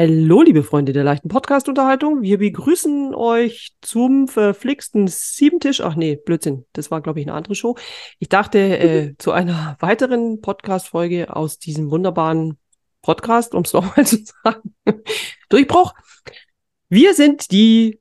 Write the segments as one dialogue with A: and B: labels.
A: Hallo, liebe Freunde der leichten Podcast-Unterhaltung. Wir begrüßen euch zum verflixten Siebentisch. Ach nee, Blödsinn. Das war, glaube ich, eine andere Show. Ich dachte, äh, zu einer weiteren Podcast-Folge aus diesem wunderbaren Podcast, um es nochmal zu sagen. Durchbruch. Wir sind die.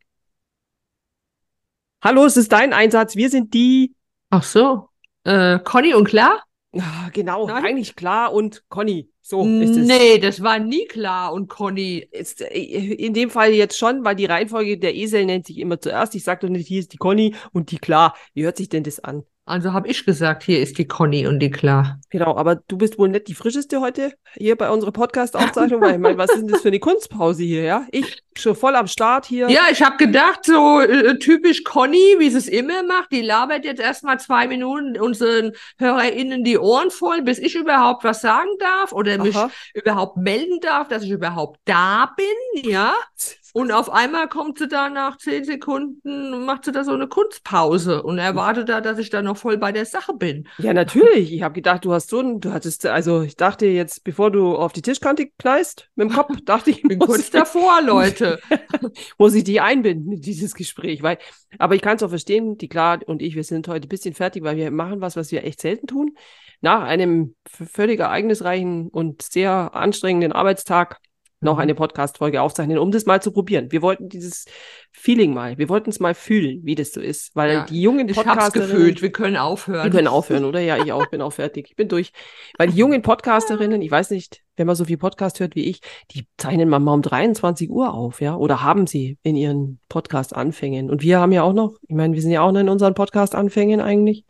A: Hallo, es ist dein Einsatz. Wir sind die.
B: Ach so. Äh, Conny und klar?
A: Ah, genau,
B: Nein.
A: eigentlich klar und Conny. So ist es.
B: Nee, das war nie klar und Conny.
A: Ist, äh, in dem Fall jetzt schon, weil die Reihenfolge der Esel nennt sich immer zuerst. Ich sage doch nicht, hier ist die Conny und die klar. Wie hört sich denn das an?
B: Also habe ich gesagt, hier ist die Conny und die klar.
A: Genau, aber du bist wohl nicht die frischeste heute hier bei unserer Podcast-Aufzeichnung, weil ich meine, was ist denn das für eine Kunstpause hier, ja? Ich schon voll am Start hier.
B: Ja, ich habe gedacht, so äh, typisch Conny, wie sie es immer macht, die labert jetzt erstmal zwei Minuten unseren HörerInnen die Ohren voll, bis ich überhaupt was sagen darf oder mich
A: Aha.
B: überhaupt melden darf, dass ich überhaupt da bin, ja. Und auf einmal kommt sie da nach zehn Sekunden und macht sie da so eine Kunstpause und erwartet da, dass ich da noch voll bei der Sache bin.
A: Ja, natürlich. Ich habe gedacht, du hast so ein, du hattest, also ich dachte jetzt, bevor du auf die Tischkante knallst mit dem Kopf, dachte ich,
B: Bin kurz davor, Leute.
A: muss ich die einbinden in dieses Gespräch, weil, aber ich kann es auch verstehen, die Klar und ich, wir sind heute ein bisschen fertig, weil wir machen was, was wir echt selten tun. Nach einem völlig ereignisreichen und sehr anstrengenden Arbeitstag noch
B: Mhm.
A: eine Podcast-Folge aufzeichnen, um das mal zu probieren. Wir wollten dieses Feeling mal, wir wollten es mal fühlen, wie das so ist, weil
B: Ja,
A: die jungen
B: Ich
A: Podcasterinnen,
B: gefühlt, wir können aufhören.
A: die können aufhören, oder? Ja, ich auch, bin auch fertig. Ich bin durch. Weil die jungen Podcasterinnen, ich weiß nicht, wenn man so viel Podcast hört wie ich, die zeichnen manchmal um 23 Uhr auf, ja? Oder haben sie in ihren Podcast-Anfängen. Und wir haben ja auch noch, ich meine, wir sind ja auch noch in unseren Podcast-Anfängen eigentlich.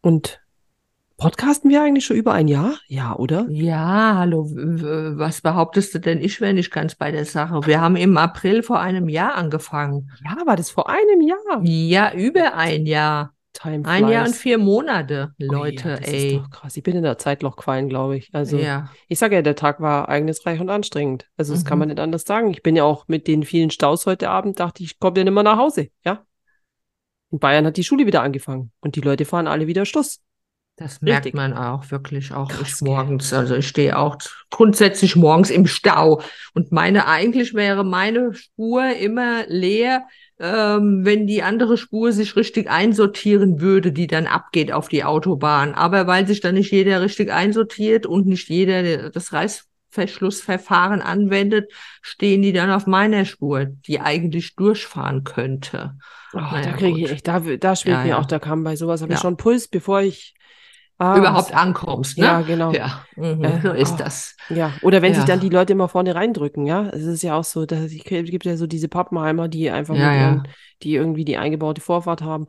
A: Und podcasten wir eigentlich schon über ein Jahr? Ja, oder?
B: Ja, hallo, was behauptest du denn? Ich wäre nicht ganz bei der Sache. Wir haben im April vor einem Jahr angefangen.
A: Ja, war das vor einem Jahr?
B: Ja, über ein Jahr.
A: Time
B: Ein Jahr und
A: flies.
B: vier Monate, Leute,
A: ja, das
B: ey.
A: ist doch krass. Ich bin in der Zeitloch gefallen, glaube ich. Also,
B: Ja,
A: Ich sage ja, der Tag war ereignisreich und anstrengend. Also das kann
B: Mhm.
A: man nicht anders sagen. Ich bin ja auch mit den vielen Staus heute Abend, dachte ich, ich komme ja nicht mehr nach Hause, ja. In Bayern hat die Schule wieder angefangen und die Leute fahren alle wieder Stuss.
B: Das merkt
A: Richtig.
B: man auch wirklich, auch
A: Krass,
B: ich morgens. Also ich stehe auch grundsätzlich morgens im Stau. Und meine, eigentlich wäre meine Spur immer leer, ähm, wenn die andere Spur sich richtig einsortieren würde, die dann abgeht auf die Autobahn. Aber weil sich dann nicht jeder richtig einsortiert und nicht jeder das Reißverschlussverfahren anwendet, stehen die dann auf meiner Spur, die eigentlich durchfahren könnte.
A: Oh,
B: Naja,
A: da kriege ich echt, da, da schwillt
B: Ja,
A: mir
B: ja.
A: auch der Kamm bei sowas. Habe ich
B: Ja.
A: schon Puls, bevor ich ah,
B: Überhaupt ankommst, ne?
A: Ja, genau.
B: Ja, mhm,
A: Äh,
B: so ist
A: oh.
B: das.
A: Ja, oder wenn sich
B: Ja.
A: dann die Leute immer vorne reindrücken, ja. Es ist ja auch so, dass es gibt ja so diese Pappenheimer, die einfach
B: Ja,
A: ihren, die irgendwie die eingebaute Vorfahrt haben.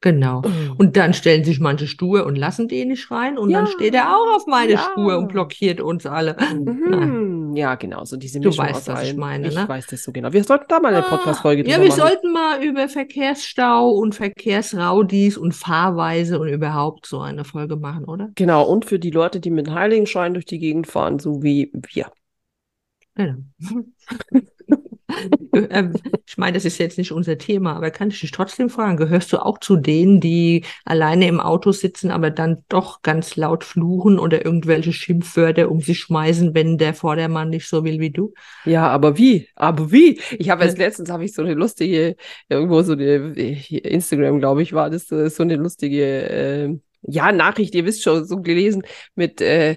B: Genau. Und dann stellen sich manche stur und lassen den nicht rein und dann steht er auch auf meine. Spur und blockiert uns alle.
A: Mhm. Ja, genau, so diese
B: Du
A: Mischung
B: weißt,
A: aus
B: was ich meine,
A: Ich
B: ne?
A: weiß das so genau. Wir sollten da mal eine Podcast-Folge
B: Ja, wir
A: machen.
B: sollten mal über Verkehrsstau und Verkehrsraudis und Fahrweise und überhaupt so eine Folge machen, oder?
A: Genau, und für die Leute, die mit Heiligenschein durch die Gegend fahren, so wie wir.
B: Genau. Ähm, Ich meine, das ist jetzt nicht unser Thema, aber kann ich dich trotzdem fragen, gehörst du auch zu denen, die alleine im Auto sitzen, aber dann doch ganz laut fluchen oder irgendwelche Schimpfwörter um sich schmeißen, wenn der Vordermann nicht so will wie du?
A: Ja, aber wie? Aber wie? Ich habe
B: Ja.
A: letztens habe ich so eine lustige, irgendwo so eine, Instagram, glaube ich, war das so eine lustige, äh, ja, Nachricht, ihr wisst schon, so gelesen, mit, äh,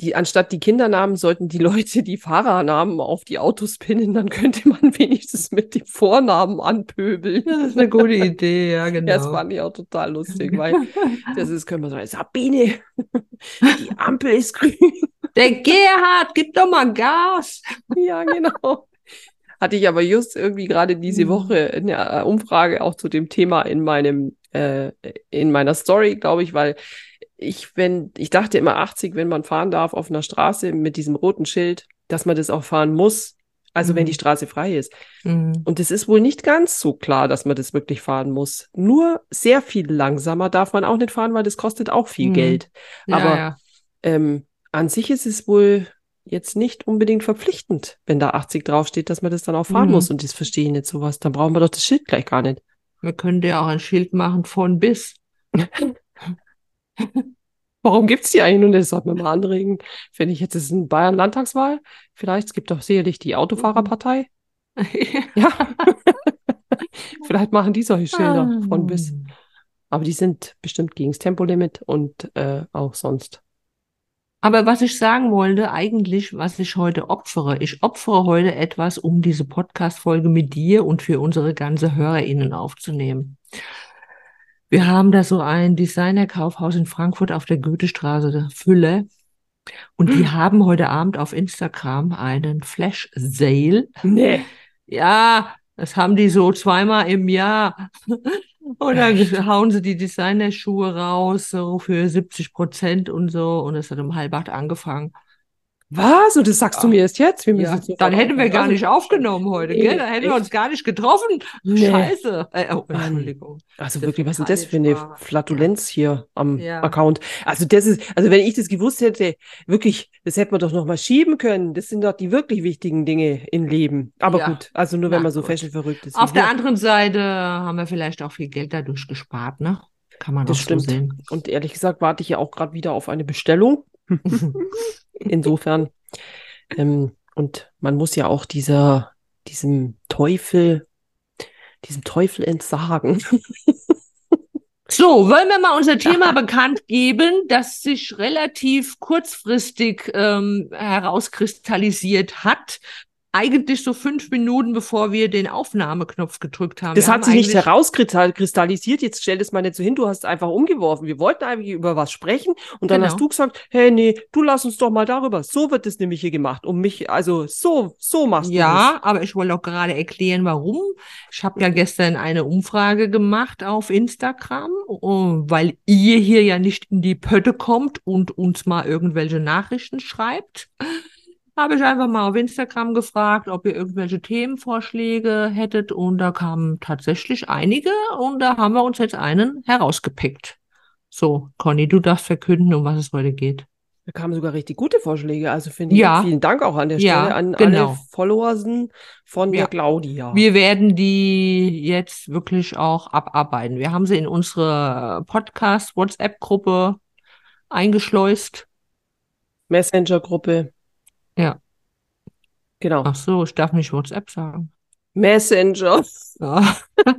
A: die, anstatt die Kindernamen sollten die Leute die Fahrernamen auf die Autos pinnen, dann könnte man wenigstens mit dem Vornamen anpöbeln.
B: Das ist eine gute Idee, ja, genau.
A: Ja, das fand ich auch total lustig, weil das ist, können wir sagen, Sabine, die Ampel ist grün.
B: Der Gerhard, gib doch mal Gas.
A: Ja, genau. Hatte ich aber just irgendwie gerade diese
B: Mhm.
A: Woche eine äh, Umfrage auch zu dem Thema in meinem, äh, in meiner Story, glaube ich, weil ich, wenn, ich dachte immer 80, wenn man fahren darf auf einer Straße mit diesem roten Schild, dass man das auch fahren muss. Also wenn
B: Mhm.
A: die Straße frei ist.
B: Mhm.
A: Und es ist wohl nicht ganz so klar, dass man das wirklich fahren muss. Nur sehr viel langsamer darf man auch nicht fahren, weil das kostet auch viel
B: Mhm.
A: Geld.
B: Ja,
A: Aber
B: ja.
A: ähm, an sich ist es wohl jetzt nicht unbedingt verpflichtend, wenn da 80 draufsteht, dass man das dann auch fahren
B: Mhm.
A: muss. Und das verstehe ich nicht sowas. Dann brauchen wir doch das Schild gleich gar nicht.
B: Man könnte ja auch ein Schild machen von bis.
A: Warum gibt's die eigentlich nur? Das sollte man mal anregen. Finde ich jetzt ist in Bayern Landtagswahl. Vielleicht, es gibt doch sicherlich die Autofahrerpartei. Ja. Vielleicht machen die solche Schilder von bis. Aber die sind bestimmt gegen das Tempolimit und äh, auch sonst.
B: Aber was ich sagen wollte, eigentlich, was ich heute opfere, ich opfere heute etwas, um diese Podcast-Folge mit dir und für unsere ganze HörerInnen aufzunehmen. Wir haben da so ein Designerkaufhaus in Frankfurt auf der Goethestraße, der Fülle. Und die haben heute Abend auf Instagram einen Flash Sale.
A: Nee.
B: Ja, das haben die so zweimal im Jahr. Und dann
A: Echt?
B: hauen sie die Designerschuhe raus, so für 70 Prozent und so. Und es hat um halb acht angefangen.
A: Was? Und das sagst du
B: Ja.
A: mir erst jetzt? Wir müssen
B: Ja,
A: sofort
B: dann hätten wir gar
A: Also,
B: nicht aufgenommen heute, gell? Da hätten wir uns gar nicht getroffen.
A: Nee.
B: Scheiße. Äh, oh. Entschuldigung.
A: Also
B: Das
A: wirklich, was ist das für eine. Flatulenz hier am
B: Ja.
A: Account? Also das ist, also wenn ich das gewusst hätte, wirklich, das hätte man doch noch mal schieben können. Das sind doch die wirklich wichtigen Dinge im Leben. Aber gut, also nur wenn
B: Na
A: man so
B: gut.
A: fashionverrückt ist.
B: Auf der
A: wir.
B: anderen Seite haben wir vielleicht auch viel Geld dadurch gespart, ne? Kann man
A: Das
B: auch so
A: stimmt.
B: sehen.
A: Und ehrlich gesagt warte ich ja auch gerade wieder auf eine Bestellung. Insofern. Ähm, und man muss ja auch dieser, diesem Teufel, diesem Teufel entsagen.
B: So, wollen wir mal unser Thema bekannt geben, das sich relativ kurzfristig ähm, herauskristallisiert hat. Eigentlich so fünf Minuten, bevor wir den Aufnahmeknopf gedrückt haben.
A: Das
B: Wir
A: hat
B: haben
A: sich nicht herauskristallisiert. Jetzt stell das mal nicht so hin. Du hast einfach umgeworfen. Wir wollten eigentlich über was sprechen und dann
B: Genau.
A: hast du gesagt, hey, nee, du lass uns doch mal darüber. So wird es nämlich hier gemacht. Um mich, also so, so machst du
B: Ja, aber ich wollte auch gerade erklären, warum. Ich habe ja gestern eine Umfrage gemacht auf Instagram, oh, weil ihr hier ja nicht in die Pötte kommt und uns mal irgendwelche Nachrichten schreibt. Habe ich einfach mal auf Instagram gefragt, ob ihr irgendwelche Themenvorschläge hättet und da kamen tatsächlich einige und da haben wir uns jetzt einen herausgepickt. So, Conny, du darfst verkünden, um was es heute geht.
A: Da kamen sogar richtig gute Vorschläge. Also finde ich,
B: Ja.
A: vielen Dank auch an der
B: Ja,
A: Stelle an
B: genau.
A: alle Followersen von
B: Ja.
A: der Claudia.
B: Wir werden die jetzt wirklich auch abarbeiten. Wir haben sie in unsere Podcast-WhatsApp-Gruppe eingeschleust.
A: Messenger-Gruppe.
B: Ja.
A: Genau.
B: Ach so, ich darf nicht WhatsApp sagen.
A: Messenger.
B: Ja.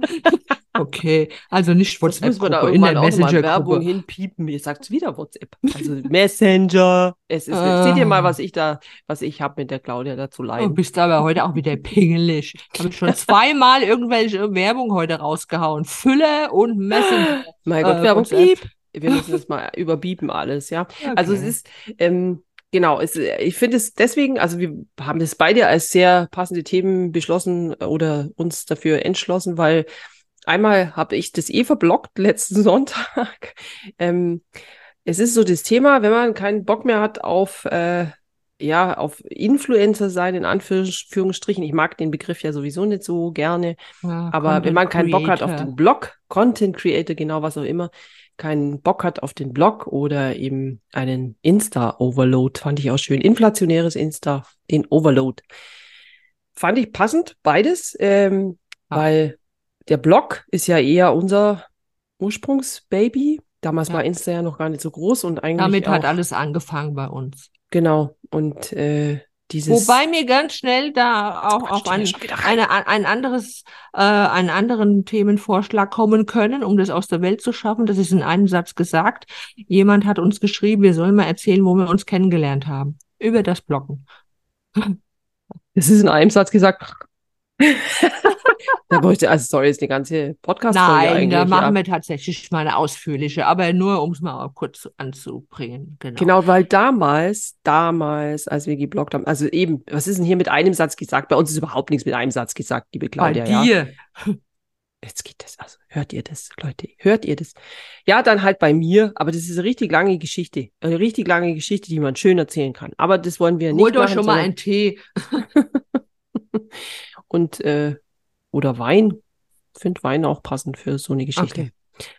B: Okay, also nicht
A: Das müssen wir da
B: WhatsApp-Gruppe, in der
A: irgendwann auch mal Werbung hinpiepen. Ihr sagt wieder WhatsApp. Also Messenger. Es ist,
B: Ah.
A: seht ihr mal, was ich da, was ich habe mit der Claudia da zu
B: Du
A: leiden.
B: bist aber heute auch wieder pingelig. Habe ich schon zweimal irgendwelche Werbung heute rausgehauen. Fülle und Messenger.
A: Mein Gott,
B: äh,
A: Werbung.
B: WhatsApp.
A: Piep. Wir müssen das mal überbieben alles, ja. Also es
B: Okay.
A: ist, ähm, genau, es, ich finde es deswegen, also wir haben das beide als sehr passende Themen beschlossen oder uns dafür entschlossen, weil einmal habe ich das eh verblockt letzten Sonntag. Ähm, es ist so das Thema, wenn man keinen Bock mehr hat auf, äh, ja, auf Influencer sein, in Anführungsstrichen. Ich mag den Begriff ja sowieso nicht so gerne.
B: Ja,
A: Aber wenn
B: Content
A: man keinen Bock hat auf
B: Creator.
A: den Blog, Content Creator, genau was auch immer, keinen Bock hat auf den Blog oder eben einen Insta-Overload, fand ich auch schön. Inflationäres Insta, den Overload. Fand ich passend, beides, ähm,
B: Ja.
A: weil der Blog ist ja eher unser Ursprungsbaby. Damals
B: Ja.
A: war Insta ja noch gar nicht so groß und eigentlich
B: Damit hat alles angefangen bei uns.
A: genau, und äh, dieses
B: Wobei mir ganz schnell da auch auf ein, eine, ein, ein anderes, äh, einen anderen Themenvorschlag kommen können, um das aus der Welt zu schaffen. Das ist in einem Satz gesagt. Jemand hat uns geschrieben, wir sollen mal erzählen, wo wir uns kennengelernt haben. Über das Bloggen.
A: Das ist in einem Satz gesagt. da bräuchte, also sorry, ist eine ganze Podcast-Folge
B: Nein,
A: eigentlich.
B: da machen
A: ja.
B: wir tatsächlich mal eine ausführliche, aber nur, um es mal kurz anzubringen. Genau.
A: Genau, weil damals, damals, als wir geblockt haben, also eben, was ist denn hier mit einem Satz gesagt? Bei uns ist überhaupt nichts mit einem Satz gesagt, liebe
B: Bei
A: Claudia, ja.
B: dir.
A: Jetzt geht das, also hört ihr das, Leute, hört ihr das? Ja, dann halt bei mir, aber das ist eine richtig lange Geschichte, eine richtig lange Geschichte, die man schön erzählen kann. Aber das wollen wir nicht
B: Holt euch schon mal einen Tee.
A: Und äh, oder Wein. Finde Wein auch passend für so eine Geschichte.
B: Okay.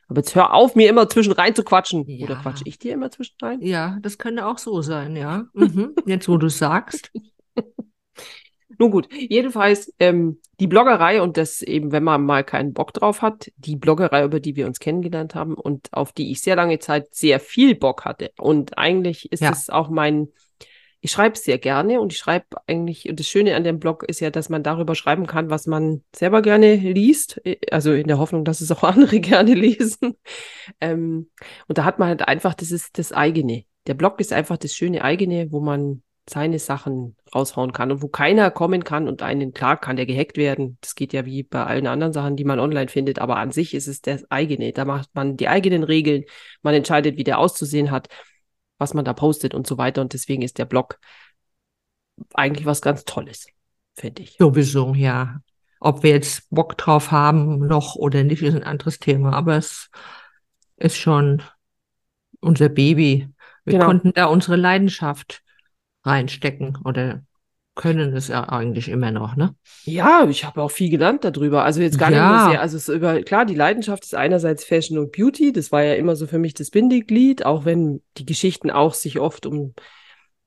A: Aber jetzt hör auf, mir immer zwischen rein zu quatschen.
B: Ja.
A: Oder quatsch ich dir immer zwischen rein?
B: Ja, das könnte auch so sein, ja. Mhm. Jetzt, wo du es sagst.
A: Nun gut, jedenfalls ähm, die Bloggerei und das eben, wenn man mal keinen Bock drauf hat, die Bloggerei, über die wir uns kennengelernt haben und auf die ich sehr lange Zeit sehr viel Bock hatte. Und eigentlich ist
B: Ja.
A: es auch mein, ich schreibe sehr gerne und ich schreibe eigentlich, und das Schöne an dem Blog ist ja, dass man darüber schreiben kann, was man selber gerne liest, also in der Hoffnung, dass es auch andere gerne lesen. Ähm, und da hat man halt einfach, das ist das eigene. Der Blog ist einfach das schöne eigene, wo man seine Sachen raushauen kann und wo keiner kommen kann und einen, klar, kann der gehackt werden. Das geht ja wie bei allen anderen Sachen, die man online findet, aber an sich ist es das eigene. Da macht man die eigenen Regeln, man entscheidet, wie der auszusehen hat, was man da postet und so weiter. Und deswegen ist der Blog eigentlich was ganz Tolles, finde ich.
B: Sowieso, ja. Ob wir jetzt Bock drauf haben noch oder nicht, ist ein anderes Thema. Aber es ist schon unser Baby. Wir
A: Genau.
B: konnten da unsere Leidenschaft reinstecken oder können es ja eigentlich immer noch, ne?
A: Ja, ich habe auch viel gelernt darüber. Also jetzt gar nicht
B: Ja.
A: nur sehr, also es ist über, klar, die Leidenschaft ist einerseits Fashion und Beauty. Das war ja immer so für mich das Bindeglied, auch wenn die Geschichten auch sich oft um,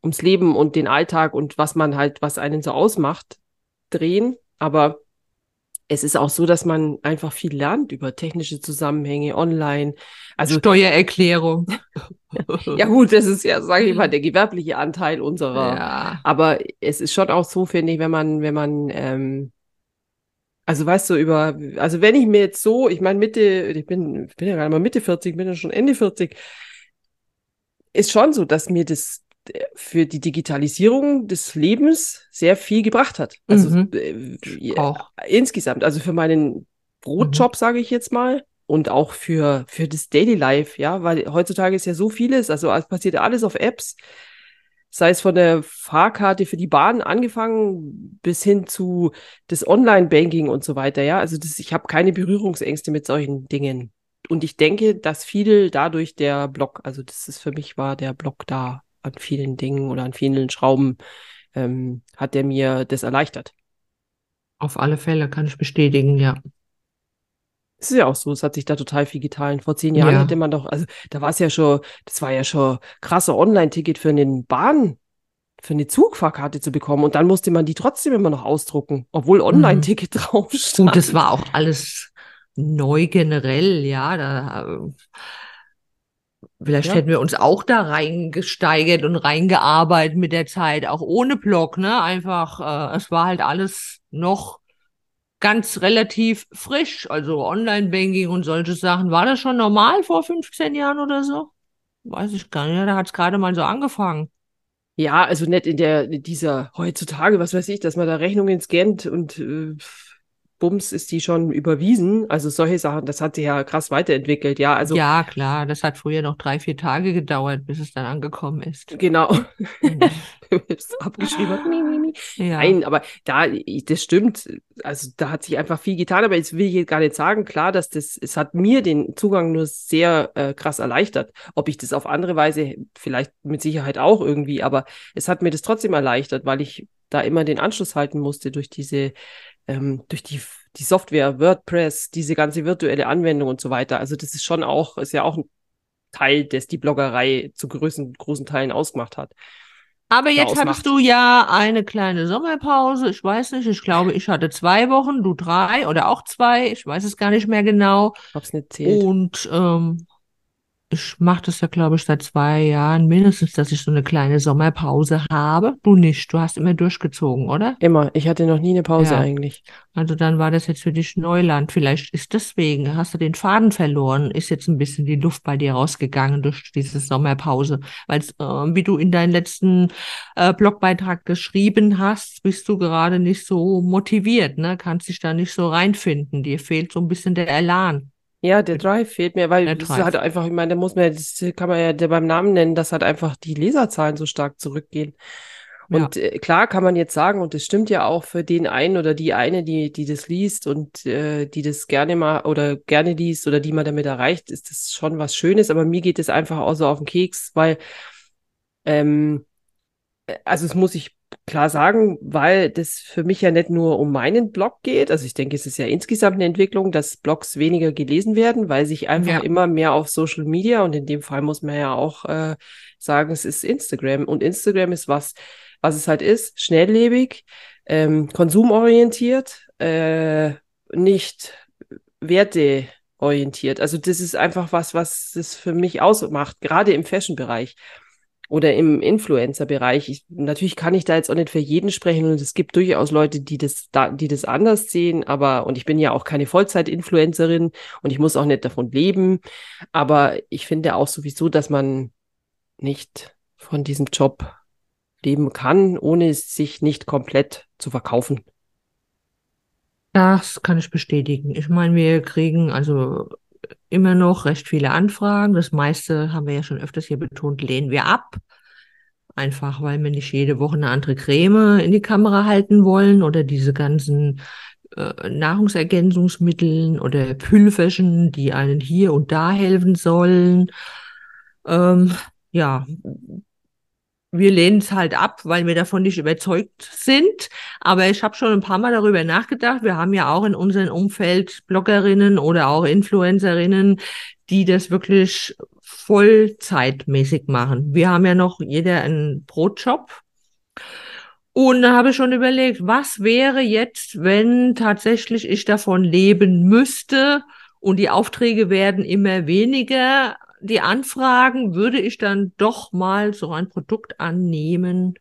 A: ums Leben und den Alltag und was man halt, was einen so ausmacht, drehen. Aber es ist auch so, dass man einfach viel lernt über technische Zusammenhänge online. Also
B: Steuererklärung.
A: ja gut, das ist ja, sage ich mal, der gewerbliche Anteil unserer
B: Ja.
A: aber es ist schon auch so, finde ich, wenn man, wenn man, ähm, also weißt du, über, also wenn ich mir jetzt so, ich meine Mitte, ich bin, ich bin ja gerade mal Mitte 40, bin ja schon Ende 40, ist schon so, dass mir das für die Digitalisierung des Lebens sehr viel gebracht hat. Also
B: Mhm.
A: äh,
B: Auch.
A: insgesamt, also für meinen Brotjob, sage ich jetzt mal, und auch für, für das Daily Life, ja, weil heutzutage ist ja so vieles, also es passiert alles auf Apps, sei es von der Fahrkarte für die Bahn angefangen bis hin zu das Online-Banking und so weiter, ja. Also das, ich habe keine Berührungsängste mit solchen Dingen. Und ich denke, dass viel dadurch der Blog, also das ist für mich war der Blog da an vielen Dingen oder an vielen Schrauben, ähm, hat der mir das erleichtert.
B: Auf alle Fälle kann ich bestätigen, ja.
A: Es ist ja auch so, es hat sich da total viel getan. Vor zehn Jahren
B: Ja.
A: hätte man doch, also da war es ja schon, das war ja schon krasse Online-Ticket für einen Bahn, für eine Zugfahrkarte zu bekommen. Und dann musste man die trotzdem immer noch ausdrucken, obwohl Online-Ticket drauf stand.
B: Gut, das war auch alles neu generell, ja. Da, äh, vielleicht
A: Ja.
B: hätten wir uns auch da reingesteigert und reingearbeitet mit der Zeit, auch ohne Blog, ne? Einfach, äh, es war halt alles noch ganz relativ frisch. Also Online-Banking und solche Sachen. War das schon normal vor 15 Jahren oder so? Weiß ich gar nicht. Da hat es gerade mal so angefangen.
A: Ja, also nicht in der, in dieser heutzutage, was weiß ich, dass man da Rechnungen scannt und äh, Bums ist die schon überwiesen. Also solche Sachen, das hat sich ja krass weiterentwickelt. Ja, also
B: ja, klar, das hat früher noch drei, vier Tage gedauert, bis es dann angekommen ist.
A: genau. Ist abgeschrieben.
B: Ja.
A: Nein, aber da, das stimmt. Also da hat sich einfach viel getan, aber jetzt will ich jetzt gar nicht sagen, klar, dass das, es hat mir den Zugang nur sehr äh, krass erleichtert. Ob ich das auf andere Weise, vielleicht mit Sicherheit auch irgendwie, aber es hat mir das trotzdem erleichtert, weil ich da immer den Anschluss halten musste durch diese, ähm, durch die, die Software, WordPress, diese ganze virtuelle Anwendung und so weiter. Also das ist schon auch, ist ja auch ein Teil, das die Bloggerei zu großen, großen Teilen ausgemacht hat.
B: Aber jetzt
A: ausmacht.
B: hattest du ja eine kleine Sommerpause. Ich weiß nicht, ich glaube, ich hatte zwei Wochen, du drei oder auch zwei. Ich weiß es gar nicht mehr genau.
A: Hab's nicht zählt.
B: Und ähm, ich mache das ja, glaube ich, seit zwei Jahren mindestens, dass ich so eine kleine Sommerpause habe. Du nicht, du hast immer durchgezogen, oder?
A: Immer. Ich hatte noch nie eine Pause
B: Ja.
A: eigentlich.
B: Also dann war das jetzt für dich Neuland. Vielleicht ist deswegen, hast du den Faden verloren, ist jetzt ein bisschen die Luft bei dir rausgegangen durch diese Sommerpause. Weil, äh, wie du in deinem letzten äh, Blogbeitrag geschrieben hast, bist du gerade nicht so motiviert, ne? Kannst dich da nicht so reinfinden. Dir fehlt so ein bisschen der Elan.
A: Ja, der Drive fehlt mir, weil
B: Der
A: das
B: Drive.
A: hat einfach, ich meine, da muss man, ja- das kann man ja der beim Namen nennen, dass halt einfach die Leserzahlen so stark zurückgehen.
B: Ja.
A: Und äh, klar kann man jetzt sagen, und das stimmt ja auch für den einen oder die eine, die, die das liest und äh, die das gerne mal oder gerne liest oder die man damit erreicht, ist das schon was Schönes, aber mir geht es einfach auch so auf den Keks, weil ähm, äh, also es muss ich klar sagen, weil das für mich ja nicht nur um meinen Blog geht. Also ich denke, es ist ja insgesamt eine Entwicklung, dass Blogs weniger gelesen werden, weil sich einfach ja. immer mehr auf Social Media und in dem Fall muss man ja auch äh, sagen, es ist Instagram. Und Instagram ist was, was es halt ist, schnelllebig, ähm, konsumorientiert, äh, nicht werteorientiert. Also das ist einfach was, was es für mich ausmacht, gerade im Fashion-Bereich oder im Influencer-Bereich. Natürlich kann ich da jetzt auch nicht für jeden sprechen und es gibt durchaus Leute, die das, da, die das anders sehen, aber, und ich bin ja auch keine Vollzeit-Influencerin und ich muss auch nicht davon leben, aber ich finde auch sowieso, dass man nicht von diesem Job leben kann, ohne sich nicht komplett zu verkaufen.
B: Das kann ich bestätigen. Ich meine, wir kriegen also immer noch recht viele Anfragen. Das meiste haben wir ja schon öfters hier betont, lehnen wir ab. Einfach weil wir nicht jede Woche eine andere Creme in die Kamera halten wollen oder diese ganzen äh, Nahrungsergänzungsmitteln oder Pülverchen, die einen hier und da helfen sollen. Ähm, ja, wir lehnen es halt ab, weil wir davon nicht überzeugt sind. Aber ich habe schon ein paar Mal darüber nachgedacht. Wir haben ja auch in unserem Umfeld Bloggerinnen oder auch Influencerinnen, die das wirklich vollzeitmäßig machen. Wir haben ja noch jeder einen Brotjob. Und da habe ich schon überlegt, was wäre jetzt, wenn tatsächlich ich davon leben müsste und die Aufträge werden immer weniger, die Anfragen würde ich dann doch mal so ein Produkt annehmen,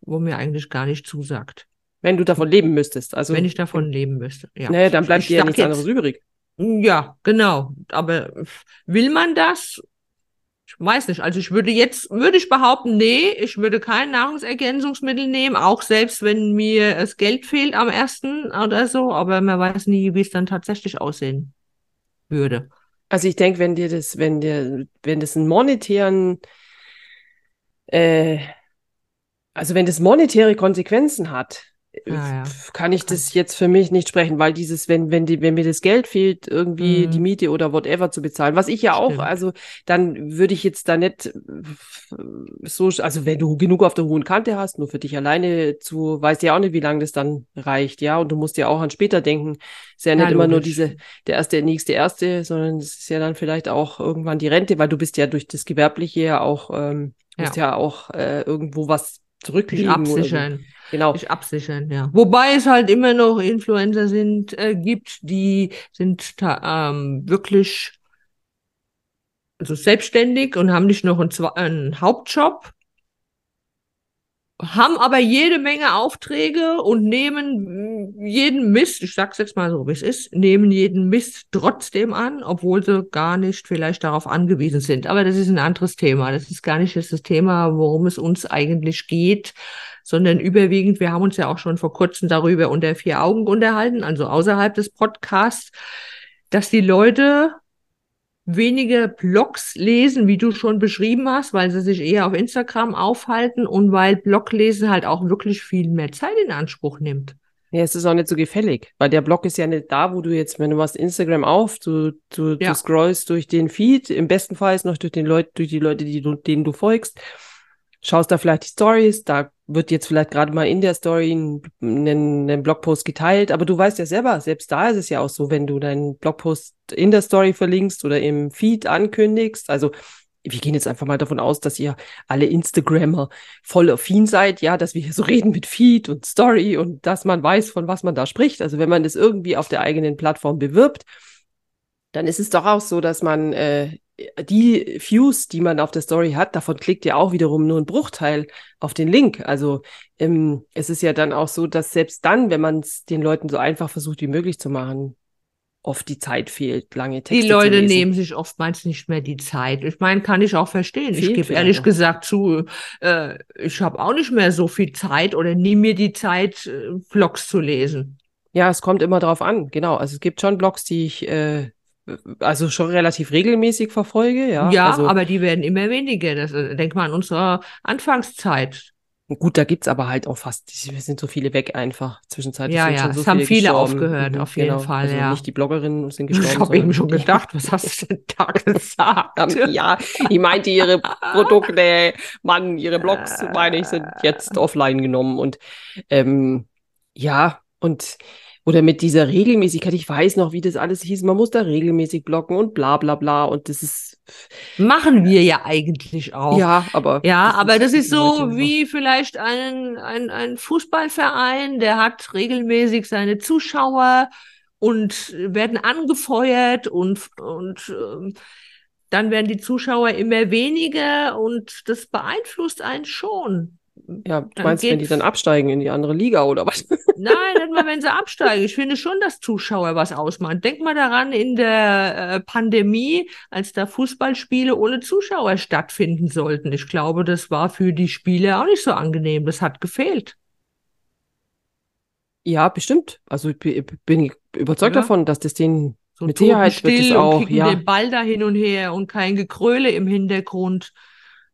B: wo mir eigentlich gar nicht zusagt.
A: Wenn du davon leben müsstest. Also,
B: Wenn ich davon leben müsste, ja.
A: Naja, dann bleibt ich dir ja nichts jetzt, anderes übrig.
B: Ja, genau. Aber will man das? Ich weiß nicht. Also ich würde jetzt, würde ich behaupten, nee, ich würde kein Nahrungsergänzungsmittel nehmen, auch selbst wenn mir das Geld fehlt am ersten oder so, aber man weiß nie, wie es dann tatsächlich aussehen würde.
A: Also ich denke, wenn dir das, wenn dir, wenn das einen monetären, äh, also wenn das monetäre Konsequenzen hat, Ah, ja. kann ich das jetzt für mich nicht sprechen, weil dieses, wenn, wenn die, wenn mir das Geld fehlt, irgendwie mhm. die Miete oder whatever zu bezahlen, was ich ja auch, Stimmt. also dann würde ich jetzt da nicht so, also wenn du genug auf der hohen Kante hast, nur für dich alleine zu, weißt ja auch nicht, wie lange das dann reicht, ja, und du musst ja auch an später denken, ist ja nicht ja, immer nur diese, der erste, der nächste, erste, sondern es ist ja dann vielleicht auch irgendwann die Rente, weil du bist ja durch das Gewerbliche ja auch, ähm, musst ja, ja auch äh, irgendwo was zurücklegen.
B: Absichern. Genau. Sich absichern, ja. Wobei es halt immer noch Influencer sind, äh, gibt, die sind ähm, wirklich also selbstständig und haben nicht noch einen, einen Hauptjob, haben aber jede Menge Aufträge und nehmen jeden Mist, ich sag's jetzt mal so, wie es ist, nehmen jeden Mist trotzdem an, obwohl sie gar nicht vielleicht darauf angewiesen sind. Aber das ist ein anderes Thema. Das ist gar nicht das Thema, worum es uns eigentlich geht, sondern überwiegend, wir haben uns ja auch schon vor kurzem darüber unter vier Augen unterhalten, also außerhalb des Podcasts, dass die Leute weniger Blogs lesen, wie du schon beschrieben hast, weil sie sich eher auf Instagram aufhalten und weil Bloglesen halt auch wirklich viel mehr Zeit in Anspruch nimmt.
A: Ja, es ist auch nicht so gefällig, weil der Blog ist ja nicht da, wo du jetzt, wenn du machst Instagram auf, du, du, ja. du scrollst durch den Feed, im besten Fall ist noch durch den Leut, durch die Leute, die du, denen du folgst, schaust da vielleicht die Stories, da wird jetzt vielleicht gerade mal in der Story ein, ein, ein, Blogpost geteilt, aber du weißt ja selber, selbst da ist es ja auch so, wenn du deinen Blogpost in der Story verlinkst oder im Feed ankündigst, also wir gehen jetzt einfach mal davon aus, dass ihr alle Instagrammer voll affin seid, ja, dass wir hier so reden mit Feed und Story und dass man weiß, von was man da spricht. Also wenn man das irgendwie auf der eigenen Plattform bewirbt, dann ist es doch auch so, dass man äh, die Views, die man auf der Story hat, davon klickt ja auch wiederum nur ein Bruchteil auf den Link. Also ähm, es ist ja dann auch so, dass selbst dann, wenn man es den Leuten so einfach versucht wie möglich zu machen, oft die Zeit fehlt, lange Texte
B: Die Leute nehmen sich oftmals nicht mehr die Zeit. Ich meine, kann ich auch verstehen. Fehlt ich gebe ehrlich noch. gesagt zu, äh, ich habe auch nicht mehr so viel Zeit oder nehme mir die Zeit, äh, Blogs zu lesen.
A: Ja, es kommt immer drauf an, genau. Also es gibt schon Blogs, die ich äh, also schon relativ regelmäßig verfolge, ja.
B: Ja,
A: also,
B: aber die werden immer weniger. Das, äh, denk mal an unsere Anfangszeit.
A: Gut, da gibt's aber halt auch fast, es sind so viele weg einfach. Zwischenzeitlich
B: Ja, ja,
A: so
B: es haben
A: viele
B: viele
A: gestorben.
B: aufgehört, auf jeden Fall,
A: also
B: ja.
A: Nicht die Bloggerinnen sind
B: Ich
A: gestorben.
B: habe eben schon gedacht, was hast du denn da gesagt?
A: Ja, ich meinte, ihre Produkte, Mann, ihre Blogs, meine ich, sind jetzt offline genommen. Und ähm, ja, und oder mit dieser Regelmäßigkeit, ich weiß noch, wie das alles hieß, man muss da regelmäßig blocken und bla bla bla. Und das ist
B: Machen wir ja eigentlich auch.
A: ja, aber
B: Ja, aber das ist
A: Leute
B: so wie vielleicht ein, ein, ein Fußballverein, der hat regelmäßig seine Zuschauer und werden angefeuert und, und ähm, dann werden die Zuschauer immer weniger und das beeinflusst einen schon.
A: Ja, du
B: Dann
A: meinst, wenn die dann absteigen in die andere Liga oder was?
B: Nein, nicht mal, wenn sie absteigen. Ich finde schon, dass Zuschauer was ausmachen. Denk mal daran, in der äh, Pandemie, als da Fußballspiele ohne Zuschauer stattfinden sollten. Ich glaube, das war für die Spieler auch nicht so angenehm. Das hat gefehlt.
A: Ja, bestimmt. Also ich bi- bin überzeugt
B: Ja.
A: davon, dass das denen
B: So
A: Mit Sicherheit wird es auch,
B: und
A: ja.
B: den Ball da hin und her und kein Gekröle im Hintergrund.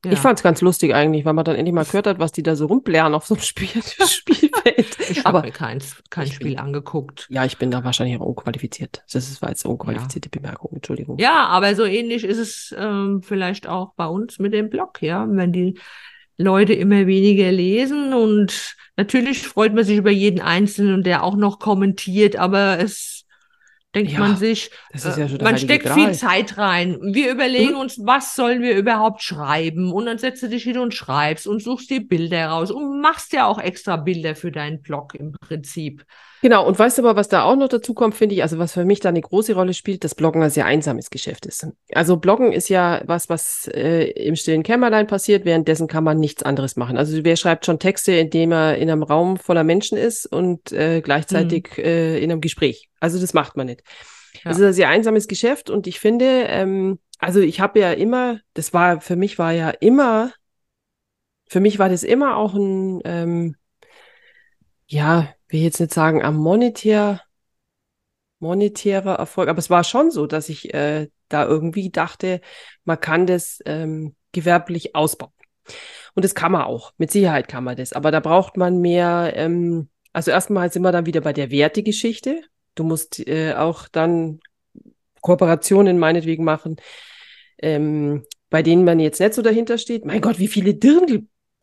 B: Ja.
A: Ich fand's ganz lustig eigentlich, weil man dann endlich mal gehört hat, was die da so rumblären auf so einem Spiel Spielfeld.
B: ich habe mir keins, kein
A: ich bin-
B: Spiel angeguckt.
A: ja, ich bin da wahrscheinlich auch unqualifiziert. Das ist war jetzt eine unqualifizierte Bemerkung, Entschuldigung.
B: Ja, aber so ähnlich ist es ähm, vielleicht auch bei uns mit dem Blog, ja. Wenn die Leute immer weniger lesen und natürlich freut man sich über jeden Einzelnen, der auch noch kommentiert, aber es denkt
A: Ja,
B: man sich, äh,
A: ja
B: man steckt
A: Gral.
B: viel Zeit rein. Wir überlegen
A: Mhm.
B: uns, was sollen wir überhaupt schreiben? Und dann setzt du dich hin und schreibst und suchst dir Bilder raus und machst ja auch extra Bilder für deinen Blog im Prinzip.
A: Genau, und weißt du aber, was da auch noch dazu kommt, finde ich, also was für mich da eine große Rolle spielt, dass Bloggen ein sehr einsames Geschäft ist. Also Bloggen ist ja was, was äh, im stillen Kämmerlein passiert, währenddessen kann man nichts anderes machen. Also wer schreibt schon Texte, indem er in einem Raum voller Menschen ist und äh, gleichzeitig äh, in einem Gespräch. Also das macht man nicht.
B: Ja.
A: Es ist ein sehr einsames Geschäft und ich finde, ähm, also ich habe ja immer, das war, für mich war ja immer, für mich war das immer auch ein, ähm, ja, will jetzt nicht sagen, am monetär, monetärer Erfolg, aber es war schon so, dass ich äh, da irgendwie dachte, man kann das ähm, gewerblich ausbauen. Und das kann man auch, mit Sicherheit kann man das, aber da braucht man mehr, ähm, also erstmal sind wir dann wieder bei der Wertegeschichte. Du musst äh, auch dann Kooperationen meinetwegen machen, ähm, bei denen man jetzt nicht so dahinter steht. Mein Gott, wie viele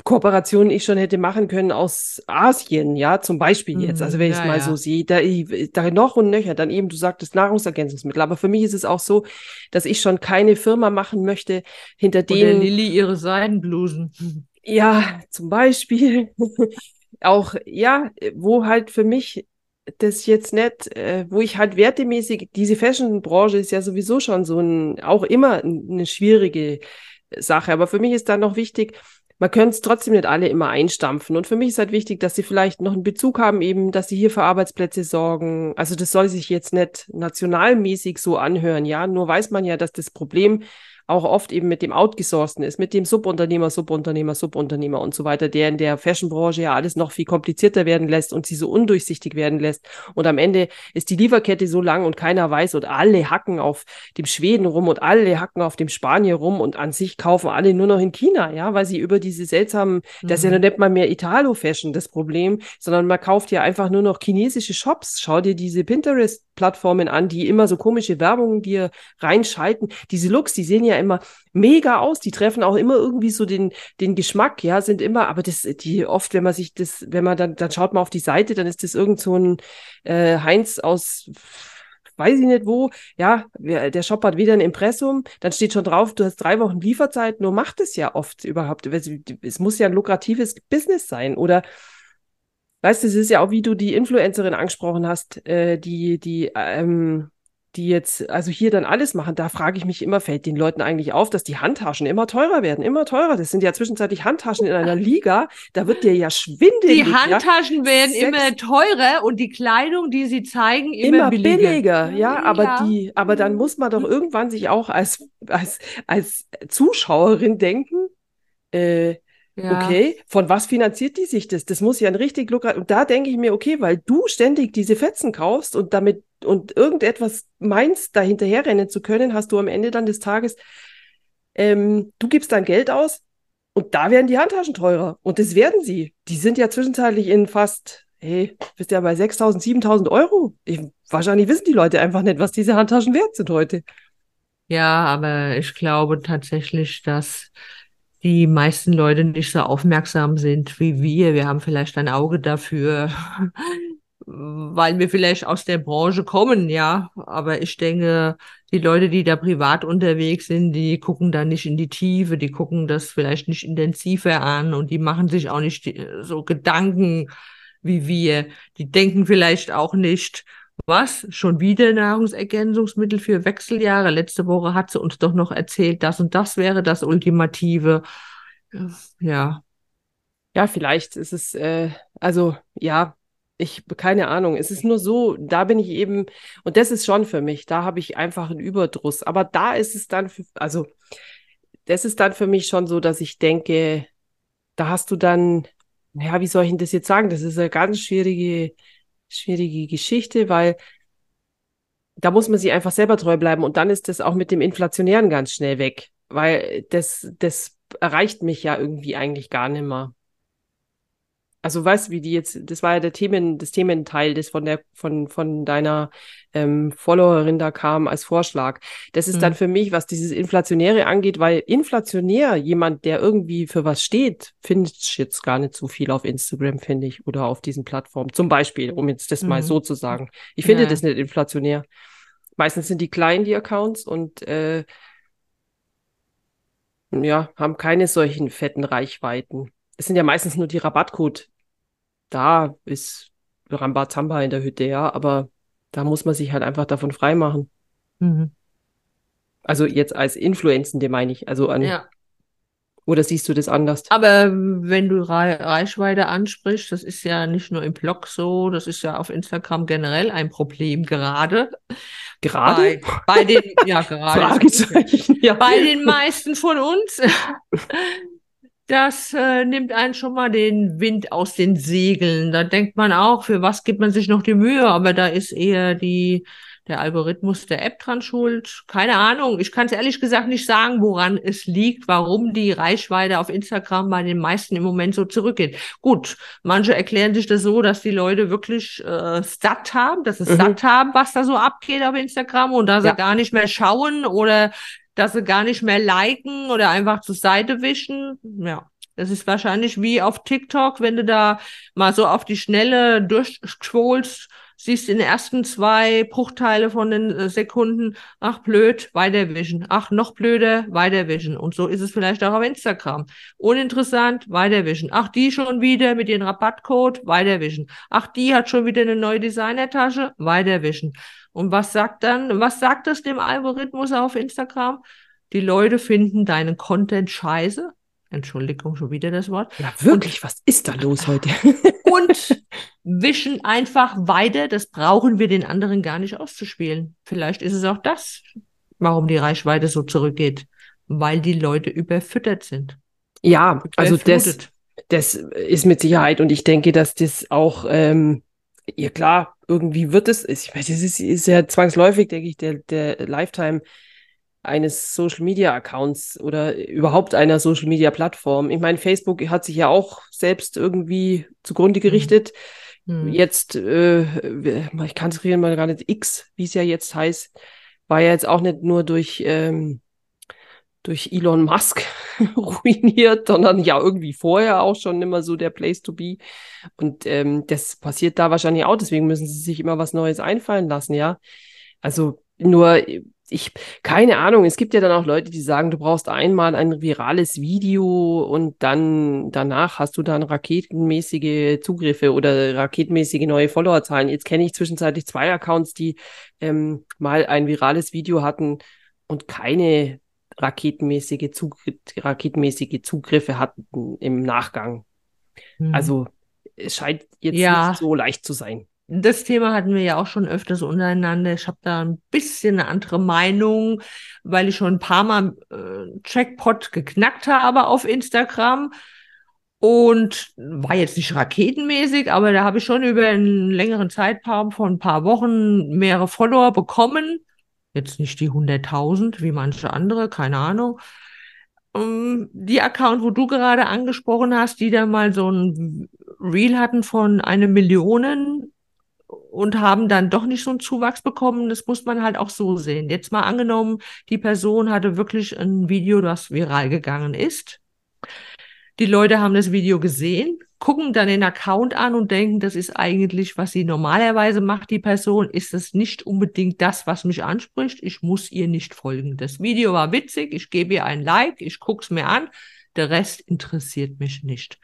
A: Dirndl-Kooperationen ich schon hätte machen können aus Asien, ja, zum Beispiel jetzt. Also wenn ich es
B: Ja,
A: mal
B: ja.
A: so sehe, da, da noch und nöcher, dann eben, du sagtest Nahrungsergänzungsmittel. Aber für mich ist es auch so, dass ich schon keine Firma machen möchte, hinter denen
B: Lilly ihre Seidenblusen.
A: ja, zum Beispiel auch, ja, wo halt für mich das jetzt nicht, äh, wo ich halt wertemäßig, diese Fashion-Branche ist ja sowieso schon so ein, auch immer eine schwierige Sache, aber für mich ist da noch wichtig, man könnte es trotzdem nicht alle immer einstampfen. Und für mich ist halt wichtig, dass sie vielleicht noch einen Bezug haben, eben, dass sie hier für Arbeitsplätze sorgen. Also das soll sich jetzt nicht nationalmäßig so anhören, ja. Nur weiß man ja, dass das Problem auch oft eben mit dem Outgesourcten ist, mit dem Subunternehmer, Subunternehmer, Subunternehmer und so weiter, der in der Fashionbranche ja alles noch viel komplizierter werden lässt und sie so undurchsichtig werden lässt. Und am Ende ist die Lieferkette so lang und keiner weiß und alle hacken auf dem Schweden rum und alle hacken auf dem Spanier rum und an sich kaufen alle nur noch in China, ja, weil sie über diese seltsamen, das ist ja
B: Mhm.
A: noch nicht mal mehr Italo-Fashion das Problem, sondern man kauft ja einfach nur noch chinesische Shops. Schau dir diese Pinterest-Plattformen an, die immer so komische Werbungen dir reinschalten. Diese Looks, die sehen ja immer mega aus, die treffen auch immer irgendwie so den, den Geschmack, ja, sind immer, aber das, die oft, wenn man sich das, wenn man dann, dann schaut man auf die Seite, dann ist das irgend so ein äh, Heinz aus weiß ich nicht wo, ja, der Shop hat wieder ein Impressum, dann steht schon drauf, du hast drei Wochen Lieferzeit, nur macht es ja oft überhaupt. Es, es muss ja ein lukratives Business sein. Oder weißt du, es ist ja auch, wie du die Influencerin angesprochen hast, äh, die, die, ähm, die jetzt, also hier dann alles machen, da frage ich mich immer, fällt den Leuten eigentlich auf, dass die Handtaschen immer teurer werden, immer teurer. Das sind ja zwischenzeitlich Handtaschen in einer Liga, da wird dir ja schwindelig.
B: Die
A: ja?
B: Handtaschen werden
A: Sechs-
B: immer teurer und die Kleidung, die sie zeigen, immer,
A: immer
B: billiger.
A: billiger, ja, aber
B: Ja.
A: die, aber dann muss man doch irgendwann sich auch als, als, als Zuschauerin denken, äh,
B: Ja.
A: okay, von was finanziert die sich das? Das muss ja ein richtig lukrativ, und da denke ich mir, okay, weil du ständig diese Fetzen kaufst und damit, und irgendetwas meinst, da hinterherrennen zu können, hast du am Ende dann des Tages, ähm, du gibst dein Geld aus, Und da werden die Handtaschen teurer. Und das werden sie. Die sind ja zwischenzeitlich in fast, hey, bist ja bei 6.000, 7.000 Euro. Ich, wahrscheinlich wissen die Leute einfach nicht, was diese Handtaschen wert sind heute.
B: Ja, aber ich glaube tatsächlich, dass die meisten Leute nicht so aufmerksam sind wie wir. Wir haben vielleicht ein Auge dafür, weil wir vielleicht aus der Branche kommen, ja. Aber ich denke, die Leute, die da privat unterwegs sind, die gucken da nicht in die Tiefe, die gucken das vielleicht nicht intensiver an und die machen sich auch nicht so Gedanken wie wir. Die denken vielleicht auch nicht, was? Schon wieder Nahrungsergänzungsmittel für Wechseljahre? Letzte Woche hat sie uns doch noch erzählt, das und das wäre das Ultimative. Ja.
A: Ja, vielleicht ist es, äh, also ja, ich, keine Ahnung. Es ist nur so, da bin ich eben, und das ist schon für mich, da habe ich einfach einen Überdruss. Aber da ist es dann, für, also, das ist dann für mich schon so, dass ich denke, da hast du dann, ja, wie soll ich denn das jetzt sagen? Das ist eine ganz schwierige, schwierige Geschichte, weil da muss man sich einfach selber treu bleiben und dann ist das auch mit dem Inflationären ganz schnell weg, weil das, das erreicht mich ja irgendwie eigentlich gar nicht mehr. Also weißt du, wie die jetzt, das war ja der Themen, das Thementeil, das von der, von, von deiner ähm, Followerin da kam als Vorschlag. Das ist mhm. dann für mich, was dieses Inflationäre angeht, weil inflationär jemand, der irgendwie für was steht, findet jetzt gar nicht so viel auf Instagram, finde ich, oder auf diesen Plattformen. Zum Beispiel, um jetzt das mhm. mal so zu sagen. Ich finde ja. das nicht inflationär. Meistens sind die klein, die Accounts, und äh, ja, haben keine solchen fetten Reichweiten. Es sind ja meistens nur die Rabattcode da ist Rambazamba in der Hütte, ja, aber da muss man sich halt einfach davon freimachen. Mhm. Also jetzt als Influenzende meine ich, also an. Ja. Oder siehst du das anders?
B: Aber wenn du Reichweite ansprichst, das ist ja nicht nur im Blog so, das ist ja auf Instagram generell ein Problem gerade.
A: Gerade?
B: Bei, bei den, ja, gerade.
A: Fragezeichen, ja.
B: Bei den meisten von uns. das äh, nimmt einen schon mal den Wind aus den Segeln. Da denkt man auch, für was gibt man sich noch die Mühe? Aber da ist eher die, der Algorithmus der App dran schuld. Keine Ahnung. Ich kann es ehrlich gesagt nicht sagen, woran es liegt, warum die Reichweite auf Instagram bei den meisten im Moment so zurückgeht. Gut, manche erklären sich das so, dass die Leute wirklich äh, satt haben, dass sie mhm. satt haben, was da so abgeht auf Instagram und dass ja. sie gar nicht mehr schauen oder dass sie gar nicht mehr liken oder einfach zur Seite wischen. Ja, das ist wahrscheinlich wie auf TikTok, wenn du da mal so auf die Schnelle durchscrollst, siehst in den ersten zwei Bruchteile von den äh, Sekunden, ach blöd, weiterwischen, ach noch blöder, weiterwischen. Und so ist es vielleicht auch auf Instagram. Uninteressant, weiterwischen. Ach, die schon wieder mit ihrem Rabattcode, weiterwischen. Ach, die hat schon wieder eine neue Designertasche, weiterwischen. Und was sagt dann, was sagt das dem Algorithmus auf Instagram? Die Leute finden deinen Content scheiße. Entschuldigung, schon wieder das Wort.
A: Ja, wirklich, und, was ist da los heute?
B: und wischen einfach weiter. Das brauchen wir den anderen gar nicht auszuspielen. Vielleicht ist es auch das, warum die Reichweite so zurückgeht. Weil die Leute überfüttert sind.
A: Ja, also das, das ist mit Sicherheit. Und ich denke, dass das auch, ähm, ja klar, irgendwie wird es, ich weiß, es ist, ist ja zwangsläufig, denke ich, der, der Lifetime eines Social Media Accounts oder überhaupt einer Social Media Plattform. Ich meine, Facebook hat sich ja auch selbst irgendwie zugrunde mhm. gerichtet. Mhm. Jetzt, äh, ich kann es mal gar nicht, X, wie es ja jetzt heißt, war ja jetzt auch nicht nur durch, ähm, durch Elon Musk ruiniert, sondern ja irgendwie vorher auch schon immer so der Place to be. Und ähm, das passiert da wahrscheinlich auch, deswegen müssen sie sich immer was Neues einfallen lassen, ja. Also nur, ich, keine Ahnung, es gibt ja dann auch Leute, die sagen, du brauchst einmal ein virales Video und dann danach hast du dann raketenmäßige Zugriffe oder raketenmäßige neue Followerzahlen. Jetzt kenne ich zwischenzeitlich zwei Accounts, die ähm, mal ein virales Video hatten und keine raketenmäßige, Zug raketenmäßige Zugriffe hatten im Nachgang. Hm. Also es scheint jetzt ja. nicht so leicht zu sein.
B: Das Thema hatten wir ja auch schon öfters untereinander. Ich habe da ein bisschen eine andere Meinung, weil ich schon ein paar Mal äh, Checkpot geknackt habe auf Instagram und war jetzt nicht raketenmäßig, aber da habe ich schon über einen längeren Zeitraum von ein paar Wochen mehrere Follower bekommen Jetzt nicht die 100.000 wie manche andere, keine Ahnung. ähm, die Account, wo du gerade angesprochen hast, die da mal so ein Reel hatten von eine Million und haben dann doch nicht so einen Zuwachs bekommen. Das muss man halt auch so sehen. Jetzt mal angenommen, die Person hatte wirklich ein Video, das viral gegangen ist. Die Leute haben das Video gesehen, gucken dann den Account an und denken, das ist eigentlich, was sie normalerweise macht, die Person, ist das nicht unbedingt das, was mich anspricht. Ich muss ihr nicht folgen. Das Video war witzig, ich gebe ihr ein Like, ich guck's mir an, der Rest interessiert mich nicht.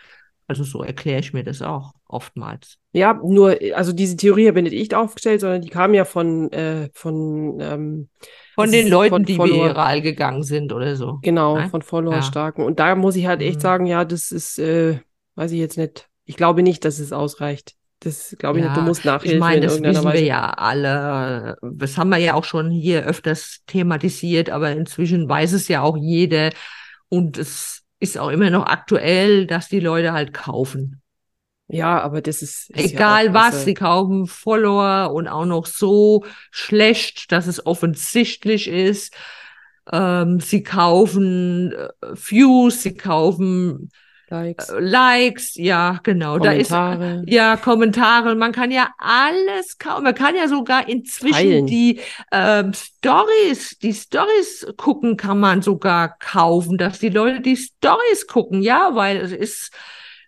B: Also so erkläre ich mir das auch oftmals.
A: Ja, nur, also diese Theorie habe ich nicht aufgestellt, sondern die kam ja von, äh, von, ähm,
B: von den Leuten, von die Follower, viral gegangen sind oder so.
A: Genau, Nein? von Follower-Starken. Ja. Und da muss ich halt echt mhm. sagen, ja, das ist, äh, weiß ich jetzt nicht. Ich glaube nicht, dass es ausreicht. Das glaube ich ja, nicht. Du musst nachhelfen.
B: Ich meine, das wissen Weise. wir ja alle. Das haben wir ja auch schon hier öfters thematisiert, aber inzwischen weiß es ja auch jeder. Und es ist auch immer noch aktuell, dass die Leute halt kaufen.
A: Ja, aber das ist.
B: ist Egal ja was, sie kaufen Follower und auch noch so schlecht, dass es offensichtlich ist. Ähm, sie kaufen äh, Views, sie kaufen Likes. Äh, Likes, ja, genau.
A: Kommentare.
B: Da ist, ja, Kommentare. Man kann ja alles kaufen. Man kann ja sogar inzwischen Teilen. die ähm, Stories, die Stories gucken, kann man sogar kaufen, dass die Leute die Stories gucken, ja, weil es ist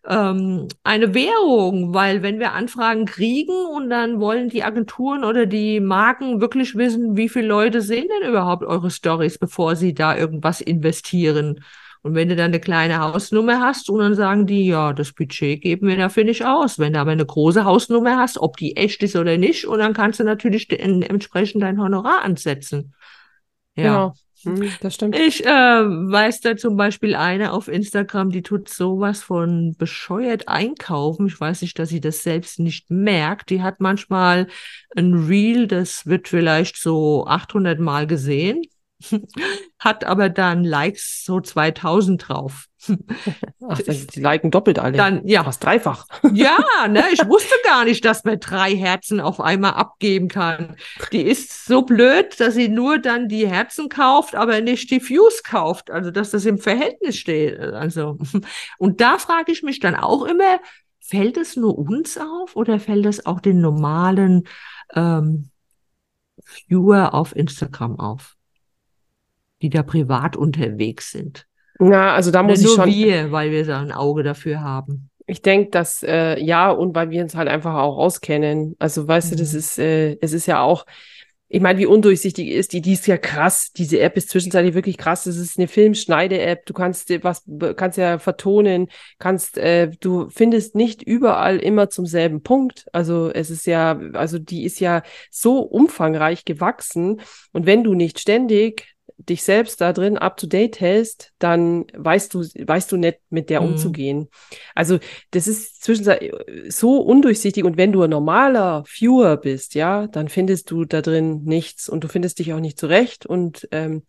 B: ähm, eine Währung, weil wenn wir Anfragen kriegen und dann wollen die Agenturen oder die Marken wirklich wissen, wie viele Leute sehen denn überhaupt eure Stories, bevor sie da irgendwas investieren. Und wenn du dann eine kleine Hausnummer hast und dann sagen die, ja, das Budget geben wir dafür nicht aus. Wenn du aber eine große Hausnummer hast, ob die echt ist oder nicht, und dann kannst du natürlich entsprechend dein Honorar ansetzen.
A: Ja. Genau. Das stimmt.
B: Ich äh, weiß da zum Beispiel eine auf Instagram, die tut sowas von bescheuert einkaufen. Ich weiß nicht, dass sie das selbst nicht merkt. Die hat manchmal ein Reel, das wird vielleicht so 800 Mal gesehen hat aber dann Likes so 2000 drauf.
A: Ach, die liken doppelt alle.
B: Dann, ja.
A: Fast dreifach.
B: Ja, ne, ich wusste gar nicht, dass man drei Herzen auf einmal abgeben kann. Die ist so blöd, dass sie nur dann die Herzen kauft, aber nicht die Views kauft. Also, dass das im Verhältnis steht. Also, und da frage ich mich dann auch immer, fällt es nur uns auf oder fällt es auch den normalen ähm, Viewer auf Instagram auf? Die da privat unterwegs sind.
A: Na, also da muss
B: Oder
A: ich nur
B: schon. wir, weil wir da ein Auge dafür haben.
A: Ich denke, dass äh, ja und weil wir uns halt einfach auch auskennen. Also weißt mhm. du, das mhm. ist, äh, es ist ja auch, ich meine, wie undurchsichtig ist die, die ist ja krass. Diese App ist zwischenzeitlich wirklich krass. Das ist eine Filmschneide-App. Du kannst was, kannst ja vertonen, kannst, äh, du findest nicht überall immer zum selben Punkt. Also es ist ja, also die ist ja so umfangreich gewachsen. Und wenn du nicht ständig dich selbst da drin up to date hältst, dann weißt du, weißt du nicht, mit der mhm. umzugehen. Also, das ist zwischenzeitlich so undurchsichtig und wenn du ein normaler Viewer bist, ja, dann findest du da drin nichts und du findest dich auch nicht zurecht und ähm,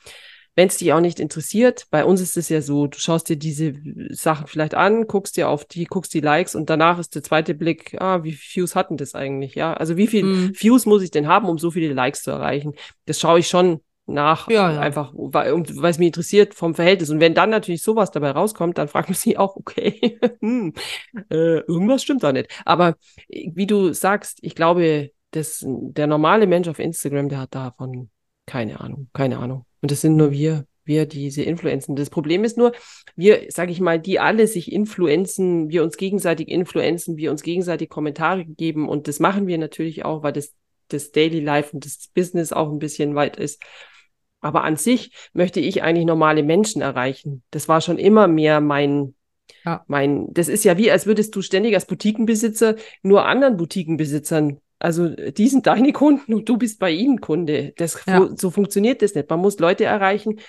A: wenn es dich auch nicht interessiert, bei uns ist es ja so, du schaust dir diese Sachen vielleicht an, guckst dir auf die, guckst die Likes und danach ist der zweite Blick, ah, wie viele Views hatten das eigentlich, ja? Also wie viele mm. Views muss ich denn haben, um so viele Likes zu erreichen? Das schaue ich schon nach, ja, ja. einfach, weil, weil es mich interessiert vom Verhältnis. Und wenn dann natürlich sowas dabei rauskommt, dann fragt man sich auch, okay, hm, äh, irgendwas stimmt da nicht. Aber äh, wie du sagst, ich glaube, das, der normale Mensch auf Instagram, der hat davon keine Ahnung, keine Ahnung. Und das sind nur wir, wir diese Influenzen. Das Problem ist nur, wir, sage ich mal, die alle sich influenzen, wir uns gegenseitig influenzen, wir uns gegenseitig Kommentare geben und das machen wir natürlich auch, weil das das Daily Life und das Business auch ein bisschen weit ist. Aber an sich möchte ich eigentlich normale Menschen erreichen. Das war schon immer mehr mein, ja. mein, das ist ja wie, als würdest du ständig als Boutiquenbesitzer nur anderen Boutiquenbesitzern also die sind deine Kunden und du bist bei ihnen Kunde. Das, ja. So funktioniert das nicht. Man muss Leute erreichen,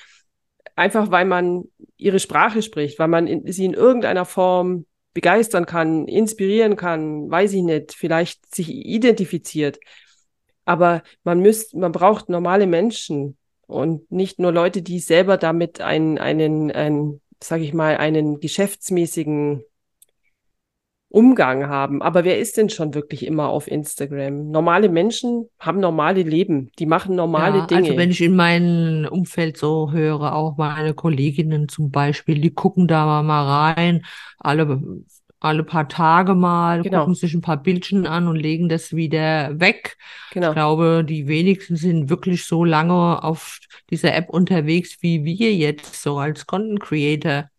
A: einfach weil man ihre Sprache spricht, weil man in, sie in irgendeiner Form begeistern kann, inspirieren kann, weiß ich nicht, vielleicht sich identifiziert. Aber man müsst, man braucht normale Menschen, und nicht nur Leute, die selber damit einen, einen, einen sage ich mal, einen geschäftsmäßigen Umgang haben. Aber wer ist denn schon wirklich immer auf Instagram? Normale Menschen haben normale Leben, die machen normale
B: Ja,
A: Dinge.
B: also wenn ich in meinem Umfeld so höre, auch meine Kolleginnen zum Beispiel, die gucken da mal rein, alle, alle paar Tage mal,
A: Genau.
B: gucken sich ein paar Bildchen an und legen das wieder weg. Ich
A: genau.
B: glaube, die wenigsten sind wirklich so lange auf dieser App unterwegs wie wir jetzt, so als Content Creator.